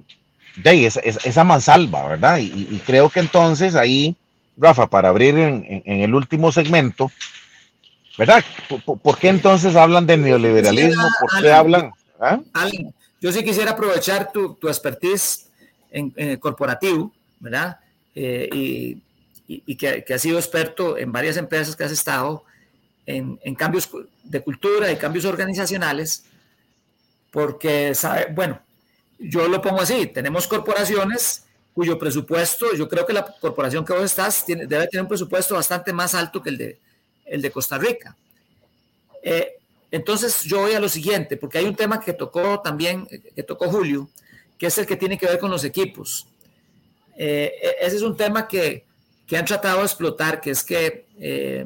esa, esa mansalva, ¿verdad? Y, creo que entonces ahí, Rafa, para abrir en, el último segmento, ¿verdad? ¿Por, qué entonces hablan de neoliberalismo? ¿Por qué hablan? ¿Ah? yo sí quisiera aprovechar tu, tu expertise en, corporativo, ¿verdad? Eh, y, que, has sido experto en varias empresas que has estado en, en, cambios de cultura y cambios organizacionales, porque, sabe, bueno, yo lo pongo así, tenemos corporaciones cuyo presupuesto, yo creo que la corporación que vos estás tiene, debe tener un presupuesto bastante más alto que el de, el de Costa Rica. Eh, entonces yo voy a lo siguiente, porque hay un tema que tocó también, que tocó Julio, que es el que tiene que ver con los equipos. Eh, e, ese es un tema que, que, han tratado de explotar, que es que eh,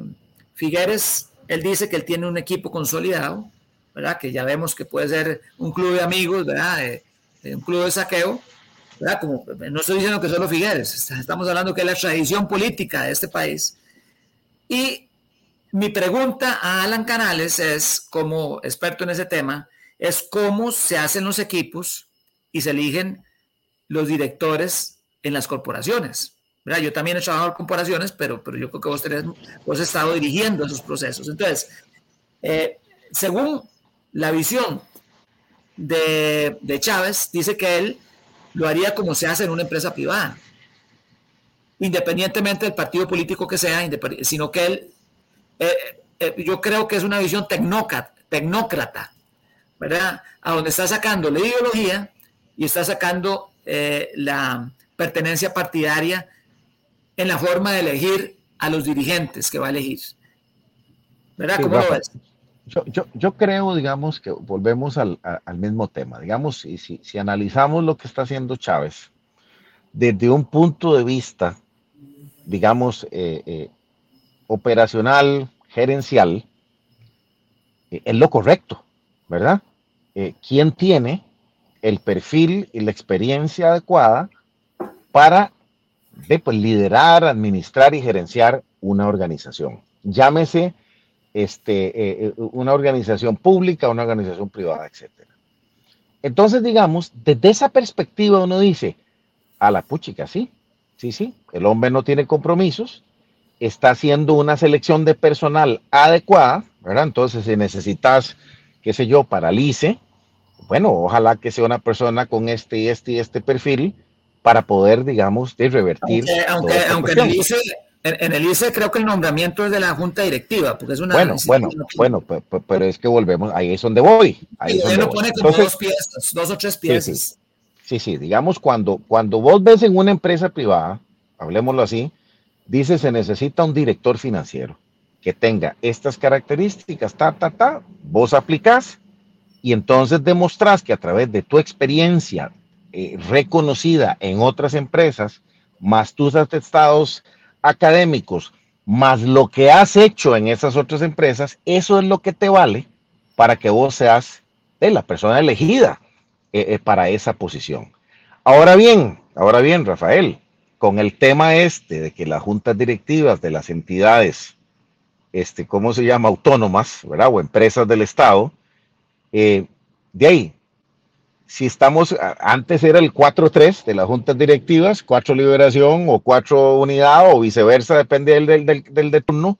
Figueres, él dice que él tiene un equipo consolidado, ¿verdad? Que ya vemos que puede ser un club de amigos, ¿verdad? un club de saqueo, ¿verdad? Como, no estoy diciendo que solo Figueres, estamos hablando que es la tradición política de este país. Y mi pregunta a Alan Canales es, como experto en ese tema, es cómo se hacen los equipos y se eligen los directores en las corporaciones. ¿verdad? Yo también he trabajado en corporaciones, pero, pero yo creo que vos, tenés, vos has estado dirigiendo esos procesos. Entonces, eh, según la visión de, de Chávez, dice que él lo haría como se hace en una empresa privada, independientemente del partido político que sea, sino que él, eh, eh, yo creo que es una visión tecnócrata, tecnócrata, ¿verdad? A donde está sacando la ideología y está sacando eh, la pertenencia partidaria en la forma de elegir a los dirigentes que va a elegir. ¿Verdad? ¿Cómo lo ves? Yo, yo, creo, digamos, que volvemos al, al mismo tema. Digamos, si, si, si, analizamos lo que está haciendo Chávez desde un punto de vista, digamos, eh, eh, operacional, gerencial, eh, es lo correcto, ¿verdad? ¿Quién tiene el perfil y la experiencia adecuada para pues, liderar, administrar y gerenciar una organización? Llámese este, eh, eh, una organización pública, una organización privada, etc. Entonces, digamos, desde esa perspectiva uno dice, a la puchica, sí, sí, sí, el hombre no tiene compromisos, está haciendo una selección de personal adecuada, ¿verdad? Entonces, si necesitas, qué sé yo, paralice, bueno, ojalá que sea una persona con este y este y este perfil para poder, digamos, de revertir. Aunque, aunque, en, el ICE creo que el nombramiento es de la junta directiva, porque es una... Bueno, bueno, bueno, pero, es que volvemos, ahí es donde voy. Ahí pone como dos piezas, dos o tres piezas. Sí, sí, digamos, cuando, cuando vos ves en una empresa privada, hablemoslo así, dice se necesita un director financiero que tenga estas características, ta, ta, ta, vos aplicás y entonces demostrás que a través de tu experiencia eh, reconocida en otras empresas, más tus atestados académicos más lo que has hecho en esas otras empresas, eso es lo que te vale para que vos seas de la persona elegida eh, eh, para esa posición. Ahora bien, ahora bien, Rafael, con el tema este de que las juntas directivas de las entidades, este, ¿cómo se llama? Autónomas, ¿verdad? O empresas del Estado, eh, de ahí, si estamos, antes era el 4-3 de las juntas directivas, 4 liberación o 4 unidad o viceversa, depende del, del, del, de turno,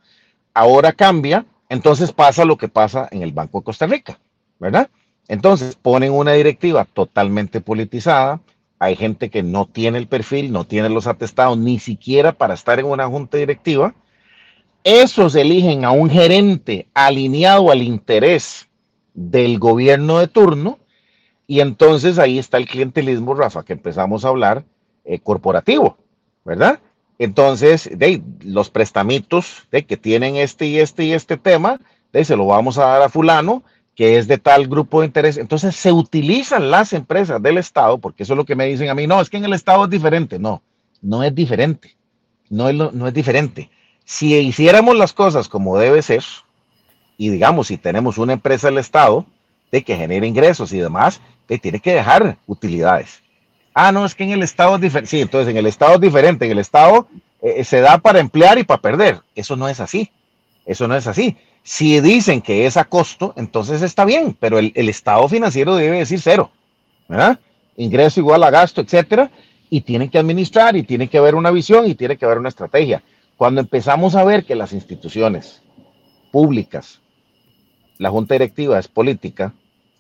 ahora cambia, entonces pasa lo que pasa en el Banco de Costa Rica, ¿verdad? Entonces ponen una directiva totalmente politizada, hay gente que no tiene el perfil, no tiene los atestados ni siquiera para estar en una junta directiva, esos eligen a un gerente alineado al interés del gobierno de turno, y entonces ahí está el clientelismo, Rafa, que empezamos a hablar eh, corporativo, ¿verdad? Entonces, de, los prestamitos de que tienen este y este y este tema, de, se lo vamos a dar a fulano, que es de tal grupo de interés. Entonces se utilizan las empresas del Estado, porque eso es lo que me dicen a mí, no, es que en el Estado es diferente. No, no es diferente. No es, no es diferente. Si hiciéramos las cosas como debe ser, y digamos, si tenemos una empresa del Estado de que genere ingresos y demás, tiene que dejar utilidades. Ah, no, es que en el Estado es diferente. Sí, entonces en el Estado es diferente. En el Estado eh, se da para emplear y para perder. Eso no es así. Eso no es así. Si dicen que es a costo, entonces está bien, pero el, el Estado financiero debe decir cero. ¿verdad? Ingreso igual a gasto, etcétera. Y tiene que administrar y tiene que haber una visión y tiene que haber una estrategia. Cuando empezamos a ver que las instituciones públicas, la junta directiva es política,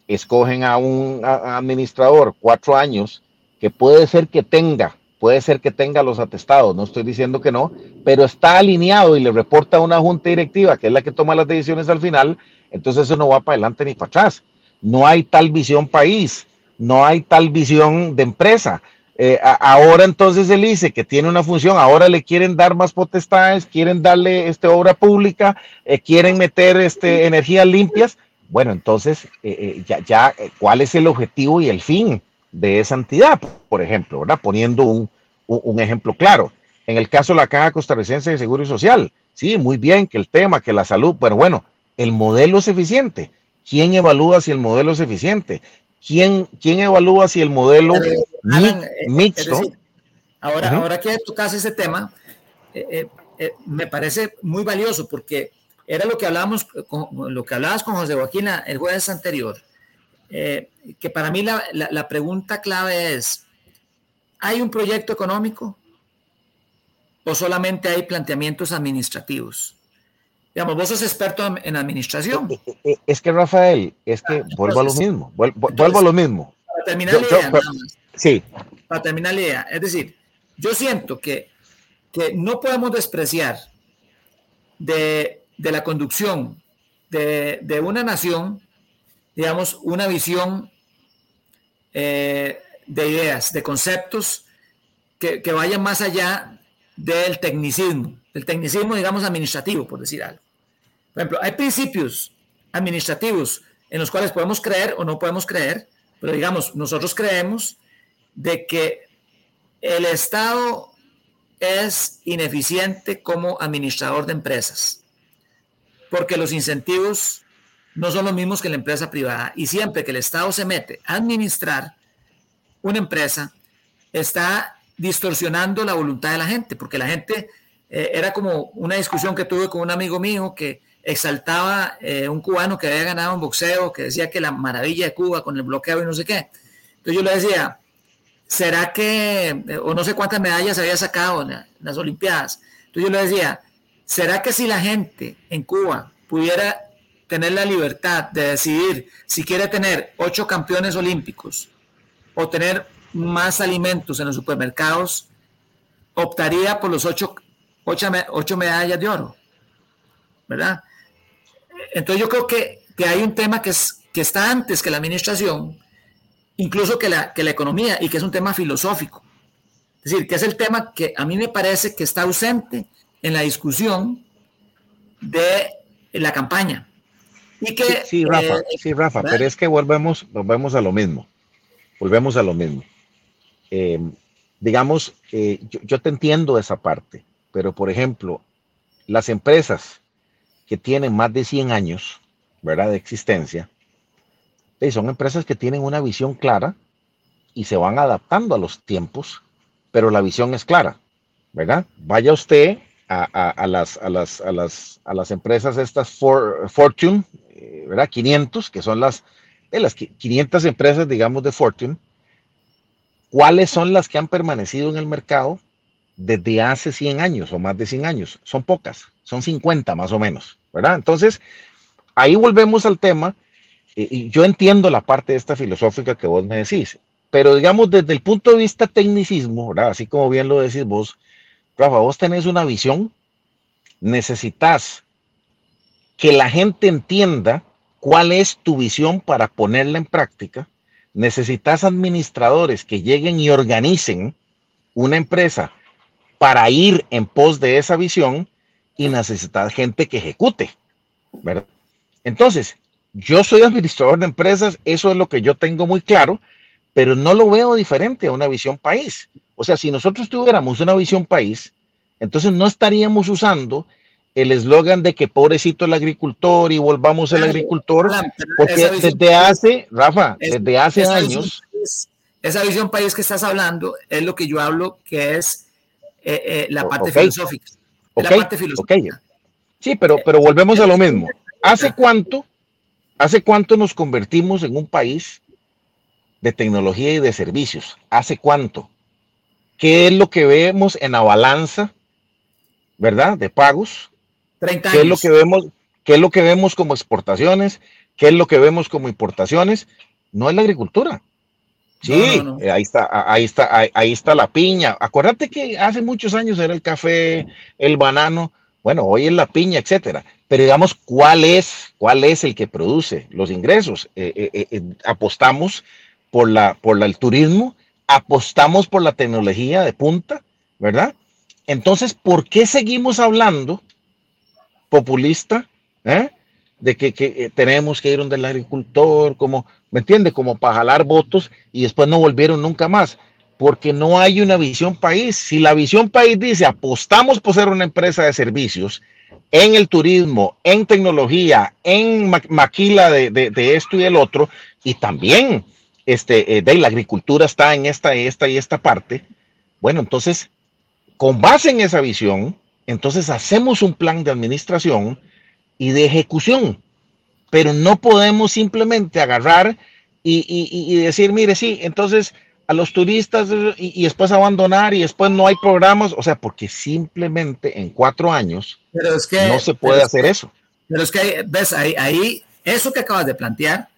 escogen a un administrador cuatro años que puede ser que tenga, puede ser que tenga los atestados, no estoy diciendo que no, pero está alineado y le reporta a una junta directiva que es la que toma las decisiones al final, entonces eso no va para adelante ni para atrás. no hay tal visión país, no hay tal visión de empresa. Eh, ahora entonces él dice que tiene una función, ahora le quieren dar más potestades, quieren darle este, obra pública, eh, quieren meter este, energías limpias. Bueno, entonces, eh, ya, ya, ¿cuál es el objetivo y el fin de esa entidad? Por ejemplo, ¿verdad? Poniendo un, un ejemplo claro. En el caso de la Caja Costarricense de Seguro Social, sí, muy bien que el tema, que la salud, pero bueno, el modelo es eficiente. ¿Quién evalúa si el modelo es eficiente? ¿Quién, quién evalúa si el modelo eh, mixto? ahora, ahora que tocas ese tema, eh, eh, me parece muy valioso porque era lo que hablábamos, con, lo que hablabas con José Joaquín el jueves anterior, que para mí la, la, pregunta clave es, ¿hay un proyecto económico o solamente hay planteamientos administrativos? Digamos, vos sos experto en administración. Eh, eh, eh, es que, Rafael, es que vuelvo a lo mismo, vuelvo, a lo mismo. Para terminar la idea, sí. Para terminar la idea, es decir, yo siento que, que no podemos despreciar de, de la conducción de, de, una nación, digamos, una visión de ideas, de conceptos que, que vayan más allá del tecnicismo el tecnicismo, digamos, administrativo, por decir algo. Por ejemplo, hay principios administrativos en los cuales podemos creer o no podemos creer, pero digamos, nosotros creemos de que el Estado es ineficiente como administrador de empresas, porque los incentivos no son los mismos que la empresa privada y siempre que el Estado se mete a administrar una empresa, está distorsionando la voluntad de la gente, porque la gente eh, era como una discusión que tuve con un amigo mío que exaltaba eh, un cubano que había ganado un boxeo, que decía que la maravilla de Cuba con el bloqueo y no sé qué. Entonces yo le decía, ¿será que, eh, o no sé cuántas medallas había sacado en, las Olimpiadas? Entonces yo le decía, ¿será que si la gente en Cuba pudiera tener la libertad de decidir si quiere tener ocho campeones olímpicos o tener más alimentos en los supermercados, optaría por los ocho ocho, medallas de oro, ¿verdad? Entonces yo creo que, que hay un tema que, es, que está antes que la administración, incluso que la, que la economía, y que es un tema filosófico. Es decir, que es el tema que a mí me parece que está ausente en la discusión de la campaña. Y que, sí, Rafa, eh, sí, Rafa pero es que volvemos, volvemos a lo mismo. Volvemos a lo mismo. Eh, digamos, eh, yo, yo, te entiendo esa parte. Pero, por ejemplo, las empresas que tienen más de 100 años, ¿verdad?, de existencia, son empresas que tienen una visión clara y se van adaptando a los tiempos, pero la visión es clara, ¿verdad? Vaya usted a, las, a, las, a, las, a las empresas estas Fortune, eh, ¿verdad? 500, que son las, de las 500 empresas, digamos, de Fortune. ¿Cuáles son las que han permanecido en el mercado? desde hace 100 años o más de 100 años. Son pocas, son 50 más o menos, ¿verdad? Entonces, ahí volvemos al tema. Y yo entiendo la parte de esta filosófica que vos me decís, pero digamos desde el punto de vista tecnicismo, ¿verdad? Así como bien lo decís vos, Rafa, vos tenés una visión, necesitas que la gente entienda cuál es tu visión para ponerla en práctica, necesitas administradores que lleguen y organicen una empresa para ir en pos de esa visión y necesitar gente que ejecute. Entonces, yo soy administrador de empresas, eso es lo que yo tengo muy claro, pero no lo veo diferente a una visión país. O sea, si nosotros tuviéramos una visión país, entonces no estaríamos usando el eslogan de que pobrecito el agricultor y volvamos al agricultor, porque desde hace, Rafa, desde hace años... esa visión país que estás hablando es lo que yo hablo, que es eh, eh, la parte filosófica. La parte filosófica. Sí, pero, pero volvemos a lo mismo. ¿Hace cuánto, ¿Hace cuánto nos convertimos en un país de tecnología y de servicios? ¿Hace cuánto? ¿Qué es lo que vemos en la balanza, verdad, de pagos? 30 ¿Qué es lo que vemos? ¿Qué es lo que vemos como exportaciones? ¿Qué es lo que vemos como importaciones? No es la agricultura. Sí, eh, ahí está, ahí está, ahí, está la piña. Acuérdate que hace muchos años era el café, el banano. Bueno, hoy es la piña, etcétera. Pero digamos, ¿cuál es, cuál es el que produce los ingresos? Eh, eh, eh, apostamos por, la, por el turismo, apostamos por la tecnología de punta, ¿verdad? Entonces, ¿por qué seguimos hablando populista de que, tenemos que ir donde el agricultor, como, ¿me entiende? Como para jalar votos y después no volvieron nunca más porque no hay una visión país. Si la visión país dice apostamos por ser una empresa de servicios en el turismo, en tecnología, en maquila de, esto y el otro, y también este, eh, de la agricultura está en esta, esta y esta parte, bueno, entonces, con base en esa visión, entonces hacemos un plan de administración y de ejecución, pero no podemos simplemente agarrar y, y decir, mire, sí, entonces a los turistas y, después abandonar y después no hay programas, o sea, porque simplemente en cuatro años no se puede hacer eso. Pero es que, ves, ahí, ahí, eso que acabas de plantear,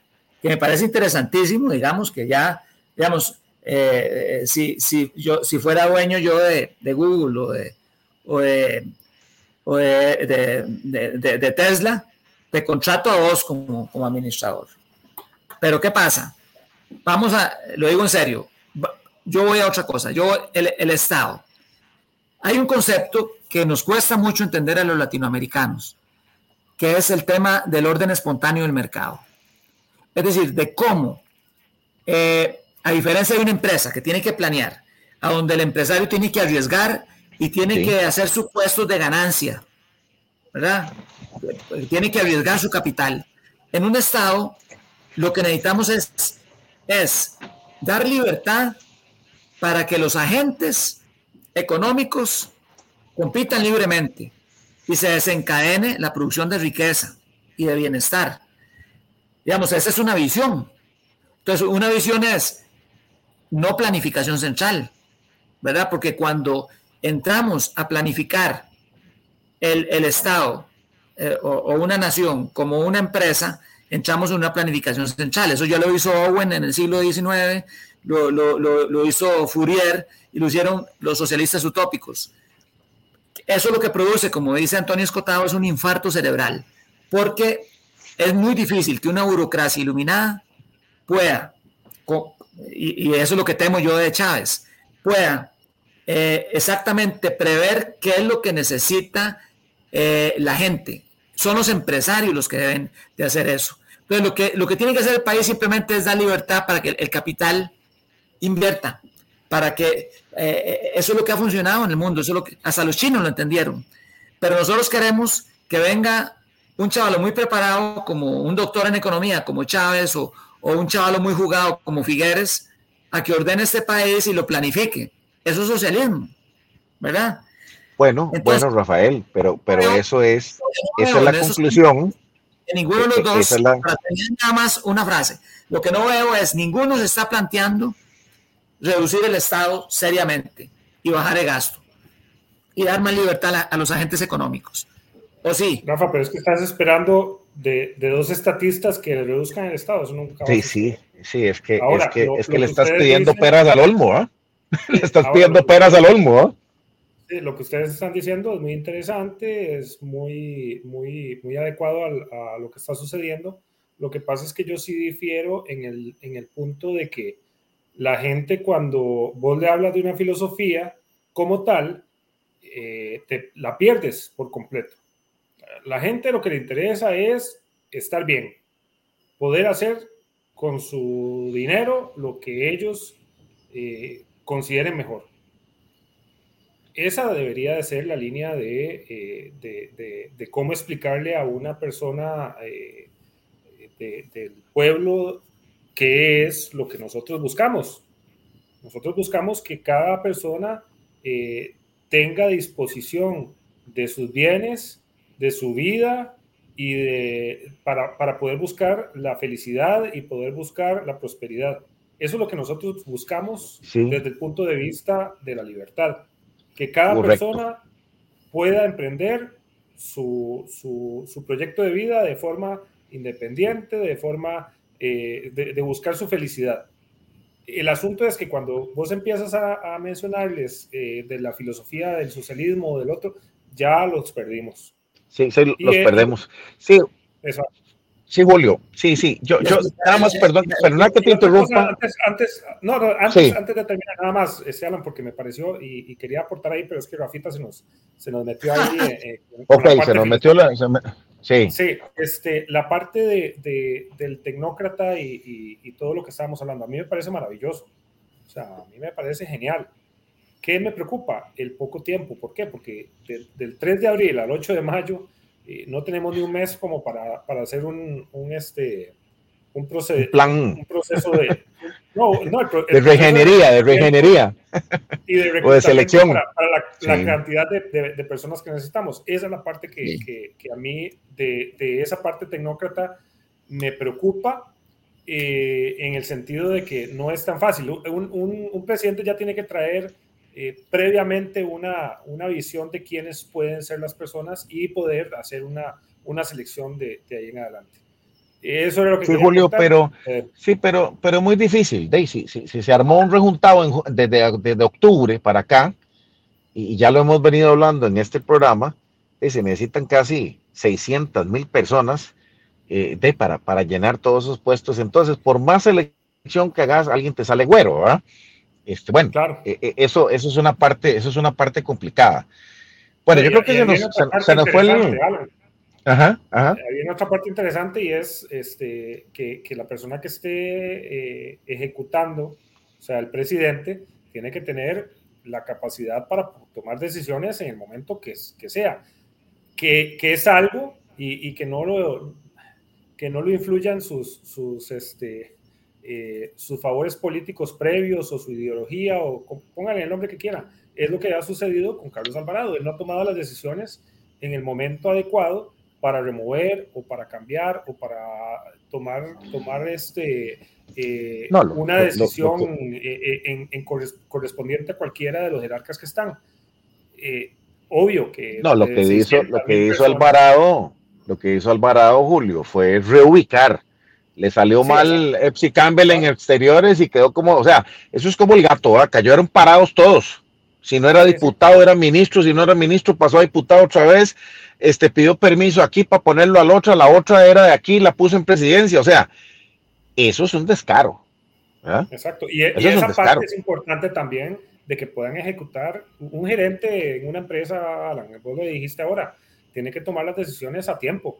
que me parece interesantísimo, digamos, que ya, digamos, eh, si, si, yo, si fuera dueño yo de, de Google o de, o de, o de, de, Tesla, te contrato a vos como, como administrador. Pero ¿qué pasa? Vamos a, lo digo en serio, yo voy a otra cosa, yo, el, Estado. Hay un concepto que nos cuesta mucho entender a los latinoamericanos, que es el tema del orden espontáneo del mercado. Es decir, de cómo, eh, a diferencia de una empresa que tiene que planear, a donde el empresario tiene que arriesgar y tiene que hacer supuestos de ganancia, ¿verdad? Tiene que arriesgar su capital. En un Estado, lo que necesitamos es, es dar libertad para que los agentes económicos compitan libremente y se desencadene la producción de riqueza y de bienestar. Digamos, esa es una visión. Entonces, una visión es no planificación central, ¿verdad? Porque cuando entramos a planificar el, Estado eh, o, o, una nación como una empresa, entramos en una planificación central. Eso ya lo hizo Owen en el siglo XIX, lo, lo, lo, hizo Fourier y lo hicieron los socialistas utópicos. Eso lo que produce, como dice Antonio Escotado, es un infarto cerebral, porque es muy difícil que una burocracia iluminada pueda, y, eso es lo que temo yo de Chávez, pueda eh, exactamente prever qué es lo que necesita eh, la gente. Son los empresarios los que deben de hacer eso. Entonces, lo que, lo que tiene que hacer el país simplemente es dar libertad para que el, capital invierta, para que eh, eso es lo que ha funcionado en el mundo, eso es lo que hasta los chinos lo entendieron. Pero nosotros queremos que venga un chaval muy preparado como un doctor en economía como Chávez o, o un chaval muy jugado como Figueres a que ordene este país y lo planifique. Eso es socialismo, ¿verdad? Bueno, bueno, Rafael, pero, pero eso es, esa es la conclusión ninguno de los dos, para tener nada más una frase, lo que no veo es ninguno se está planteando reducir el Estado seriamente y bajar el gasto y dar más libertad a, los agentes económicos. ¿O sí? Rafa, pero es que estás esperando de, dos estatistas que reduzcan el Estado. sí, sí, sí, es que, es que, es que le estás pidiendo peras al olmo, ¿ah? le estás pidiendo peras al olmo, ¿ah? lo que ustedes están diciendo es muy interesante, es muy, muy, muy adecuado a, lo que está sucediendo. Lo que pasa es que yo sí difiero en el, en el punto de que la gente cuando vos le hablas de una filosofía como tal, eh, te, la pierdes por completo. La gente lo que le interesa es estar bien, poder hacer con su dinero lo que ellos eh, consideren mejor esa debería de ser la línea de, eh, cómo explicarle a una persona eh, del pueblo qué es lo que nosotros buscamos. Nosotros buscamos que cada persona tenga disposición de sus bienes, de su vida y de, para, para poder buscar la felicidad y poder buscar la prosperidad. Eso es lo que nosotros buscamos desde el punto de vista de la libertad que cada persona pueda emprender su, su, proyecto de vida de forma independiente, de forma eh, de, buscar su felicidad. El asunto es que cuando vos empiezas a, mencionarles eh, de la filosofía del socialismo o del otro, ya los perdimos. Sí, los perdemos. Sí. Sí, Julio. Sí, sí. Yo, yo nada más, perdón, perdón que te interrumpa. Antes, antes, no, no, antes, antes de terminar, nada más, este Alan, porque me pareció y, quería aportar ahí, pero es que Rafita se nos, se nos metió ahí. Eh, eh ok, se nos metió la. sí. Sí, este, la parte de, de del tecnócrata y, y, todo lo que estábamos hablando, a mí me parece maravilloso. O sea, a mí me parece genial. ¿Qué me preocupa? El poco tiempo. ¿Por qué? Porque del 3 de abril al 8 de mayo no tenemos ni un mes como para, para hacer un, un, este, un, proceso, plan. un proceso de... No, no, de regenería, de, regenería. Y de, o de selección. Para, la, cantidad de, de, personas que necesitamos. Esa es la parte que, que, que a mí, de, esa parte tecnócrata, me preocupa eh, en el sentido de que no es tan fácil. Un, un, un presidente ya tiene que traer eh, previamente una, una visión de quiénes pueden ser las personas y poder hacer una, una selección de, de ahí en adelante. Eso era lo que sí, Julio, pero eh, sí, pero, pero muy difícil. Daisy, si, se armó un rejuntado desde, desde, octubre para acá, y ya lo hemos venido hablando en este programa, eh, se necesitan casi 600 mil personas de, para, para llenar todos esos puestos. Entonces, por más selección que hagas, alguien te sale güero, ¿verdad? Este, bueno, claro. Eh, eh, eso, eso, es una parte, eso es una parte complicada. Bueno, yo creo que se nos, fue el... Ajá, ajá. Hay otra parte interesante y es este, que, que la persona que esté eh, ejecutando, o sea, el presidente, tiene que tener la capacidad para tomar decisiones en el momento que, que sea, que, que es algo y, y, que, no lo, que no lo influyan sus, sus, este, eh, sus favores políticos previos o su ideología, o pónganle el nombre que quieran. Es lo que ha sucedido con Carlos Alvarado. Él no ha tomado las decisiones en el momento adecuado para remover o para cambiar o para tomar, tomar este, eh, una decisión eh, en, en correspondiente a cualquiera de los jerarcas que están. obvio que... No, lo que hizo, lo que hizo Alvarado, lo que hizo Alvarado, Julio, fue reubicar le salió mal Epsi Campbell en exteriores y quedó como, o sea, eso es como el gato, ¿verdad? cayeron parados todos. Si no era diputado, era ministro, si no era ministro, pasó a diputado otra vez, este pidió permiso aquí para ponerlo al otro, la otra era de aquí, la puso en presidencia, o sea, eso es un descaro. Exacto, y, esa parte es importante también de que puedan ejecutar un gerente en una empresa, Alan, vos lo dijiste ahora, tiene que tomar las decisiones a tiempo.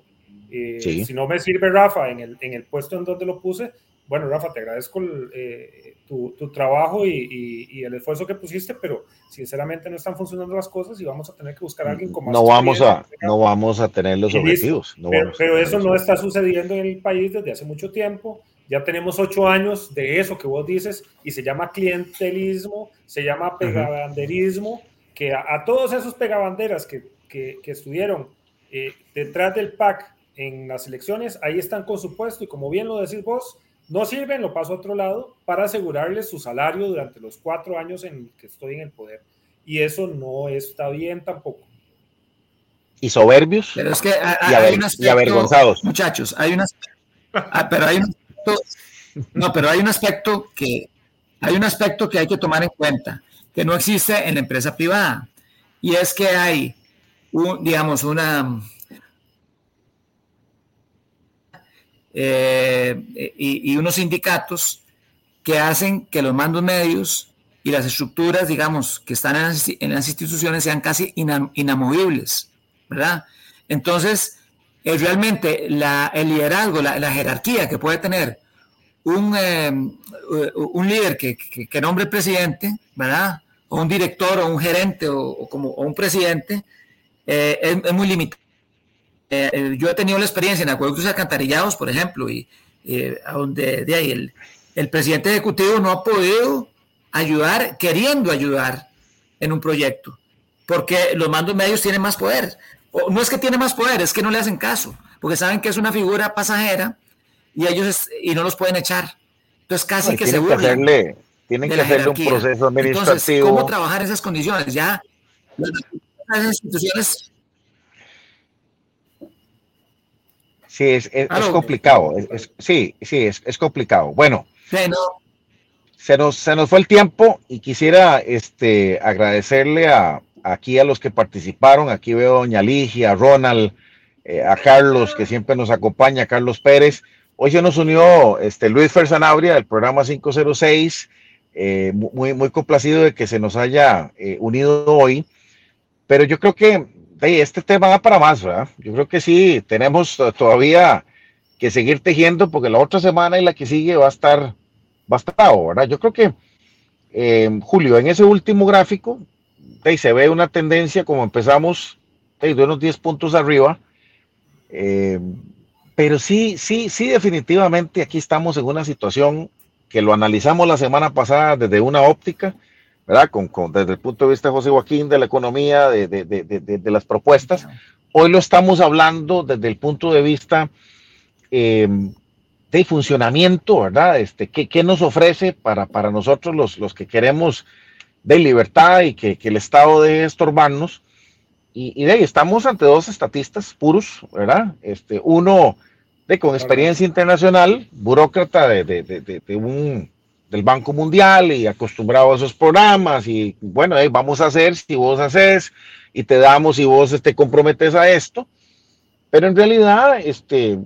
Eh, si no me sirve Rafa en el, en el puesto en donde lo puse, bueno, Rafa, te agradezco eh, tu, tu, trabajo y, y, el esfuerzo que pusiste, pero sinceramente no están funcionando las cosas y vamos a tener que buscar a alguien con más no vamos a No vamos a tener los objetivos. pero, eso no está sucediendo en el país desde hace mucho tiempo. Ya tenemos ocho años de eso que vos dices y se llama clientelismo, se llama pegabanderismo, que a, todos esos pegabanderas que, que, que estuvieron eh, detrás del PAC en las elecciones, ahí están con su puesto y como bien lo decís vos, no sirven, lo paso a otro lado, para asegurarles su salario durante los cuatro años en que estoy en el poder. Y eso no está bien tampoco. Y soberbios. Pero es que hay, y avergonzados. Muchachos, hay un ah, pero hay un aspecto, no, pero hay un aspecto que hay un aspecto que hay que tomar en cuenta, que no existe en la empresa privada. Y es que hay, un, digamos, una, Eh, y, unos sindicatos que hacen que los mandos medios y las estructuras, digamos, que están en las, instituciones sean casi inamovibles, ¿verdad? Entonces, es realmente la, el liderazgo, la, jerarquía que puede tener un, eh, un líder que, que, nombre presidente, ¿verdad? O un director o un gerente o, como, un presidente, eh, es, muy limitado. Eh, eh, yo he tenido la experiencia en acueductos alcantarillados, por ejemplo, y eh, donde de ahí el, el, presidente ejecutivo no ha podido ayudar, queriendo ayudar en un proyecto, porque los mandos medios tienen más poder. O, no es que tiene más poder, es que no le hacen caso, porque saben que es una figura pasajera y ellos y no los pueden echar. Entonces casi que se burlan. tienen que hacerle un proceso administrativo. Entonces, ¿cómo trabajar esas condiciones? Ya las instituciones Sí, es, es, complicado. sí, sí, es, es complicado. Bueno, se, nos, se nos fue el tiempo y quisiera este, agradecerle a, aquí a los que participaron. Aquí veo a Doña Ligia, a Ronald, eh, a Carlos, que siempre nos acompaña, Carlos Pérez. Hoy se nos unió este, Luis Fersanabria del programa 506. Eh, muy, muy complacido de que se nos haya eh, unido hoy. Pero yo creo que este tema va para más, ¿verdad? Yo creo que sí, tenemos todavía que seguir tejiendo porque la otra semana y la que sigue va a estar, va a estar, ¿verdad? Yo creo que, Julio, en ese último gráfico, se ve una tendencia como empezamos de unos 10 puntos arriba. Eh, pero sí, sí, sí, definitivamente aquí estamos en una situación que lo analizamos la semana pasada desde una óptica, ¿verdad? Con, desde el punto de vista de José Joaquín, de la economía, de, de, de, de las propuestas. Hoy lo estamos hablando desde el punto de vista eh, de funcionamiento, ¿verdad? Este, ¿qué, ¿Qué, nos ofrece para, para nosotros los, los que queremos de libertad y que, el Estado debe estorbarnos. Y, de ahí estamos ante dos estatistas puros, ¿verdad? Este, uno de con experiencia internacional, burócrata de, de, un, del Banco Mundial y acostumbrado a esos programas y bueno, vamos a hacer si vos haces y te damos si vos te este, comprometes a esto. Pero en realidad, este,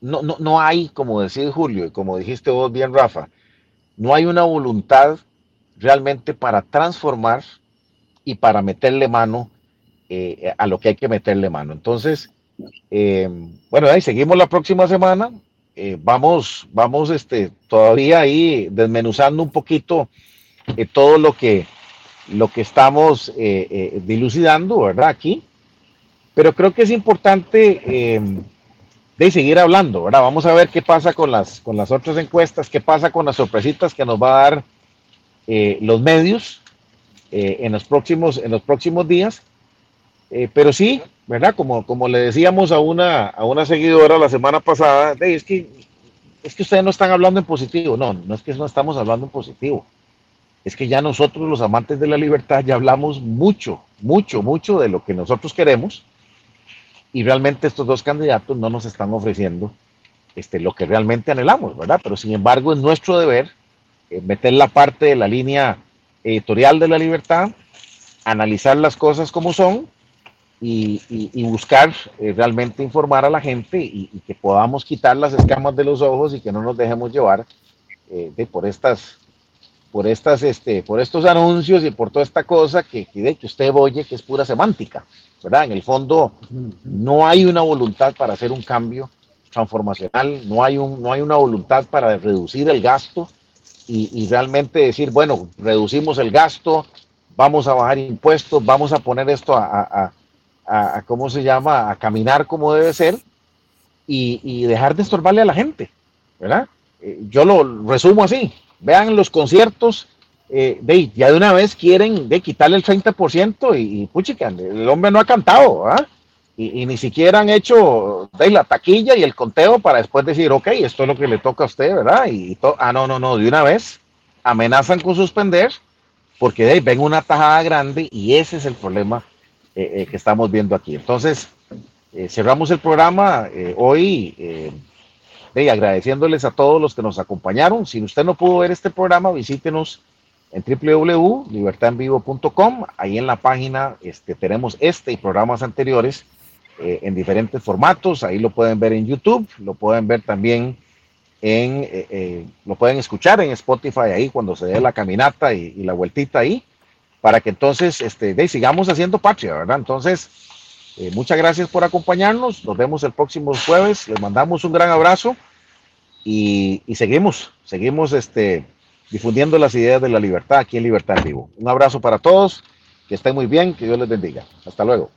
no, no, no hay, como decía Julio y como dijiste vos bien, Rafa, no hay una voluntad realmente para transformar y para meterle mano eh, a lo que hay que meterle mano. Entonces, eh, bueno, ahí seguimos la próxima semana. Eh, vamos, vamos este, todavía ahí desmenuzando un poquito todo lo que, lo que estamos dilucidando, ¿verdad? Aquí. Pero creo que es importante de seguir hablando, ¿verdad? Vamos a ver qué pasa con las, con las otras encuestas, qué pasa con las sorpresitas que nos va a dar eh, los medios eh, en, los próximos, en los próximos días. Eh, pero sí, ¿verdad? Como, como le decíamos a una, a una seguidora la semana pasada, es, que, es que ustedes no están hablando en positivo. No, no es que no estamos hablando en positivo. Es que ya nosotros, los amantes de la libertad, ya hablamos mucho, mucho, mucho de lo que nosotros queremos. Y realmente estos dos candidatos no nos están ofreciendo este, lo que realmente anhelamos, ¿verdad? Pero sin embargo es nuestro deber eh, meter la parte de la línea editorial de la libertad, analizar las cosas como son y, buscar eh, realmente informar a la gente y, que podamos quitar las escamas de los ojos y que no nos dejemos llevar eh, por estas por estas este por estos anuncios y por toda esta cosa que, que, usted oye que es pura semántica verdad en el fondo no hay una voluntad para hacer un cambio transformacional no hay un no hay una voluntad para reducir el gasto y, realmente decir, bueno, reducimos el gasto, vamos a bajar impuestos, vamos a poner esto a, ¿cómo se llama?, a caminar como debe ser y, dejar de estorbarle a la gente, ¿verdad? Eh, yo lo resumo así, vean los conciertos, eh, de, ya de una vez quieren de quitarle el 30% y, y el hombre no ha cantado, ¿verdad? y, ni siquiera han hecho la taquilla y el conteo para después decir, ok, esto es lo que le toca a usted, ¿verdad? Y ah, no, no, no, de una vez amenazan con suspender porque de, ven una tajada grande y ese es el problema eh, eh, que estamos viendo aquí. Entonces, eh, cerramos el programa hoy de, agradeciéndoles a todos los que nos acompañaron. Si usted no pudo ver este programa, visítenos en www.libertadenvivo.com. Ahí en la página este, tenemos este y programas anteriores eh, en diferentes formatos. Ahí lo pueden ver en YouTube, lo pueden ver también en, eh, eh, lo pueden escuchar en Spotify ahí cuando se dé la caminata y, la vueltita ahí, para que entonces este, de, sigamos haciendo patria, ¿verdad? Entonces, muchas gracias por acompañarnos. Nos vemos el próximo jueves. Les mandamos un gran abrazo y, y seguimos, seguimos este, difundiendo las ideas de la libertad aquí en Libertad en Vivo. Un abrazo para todos, que estén muy bien, que Dios les bendiga. Hasta luego.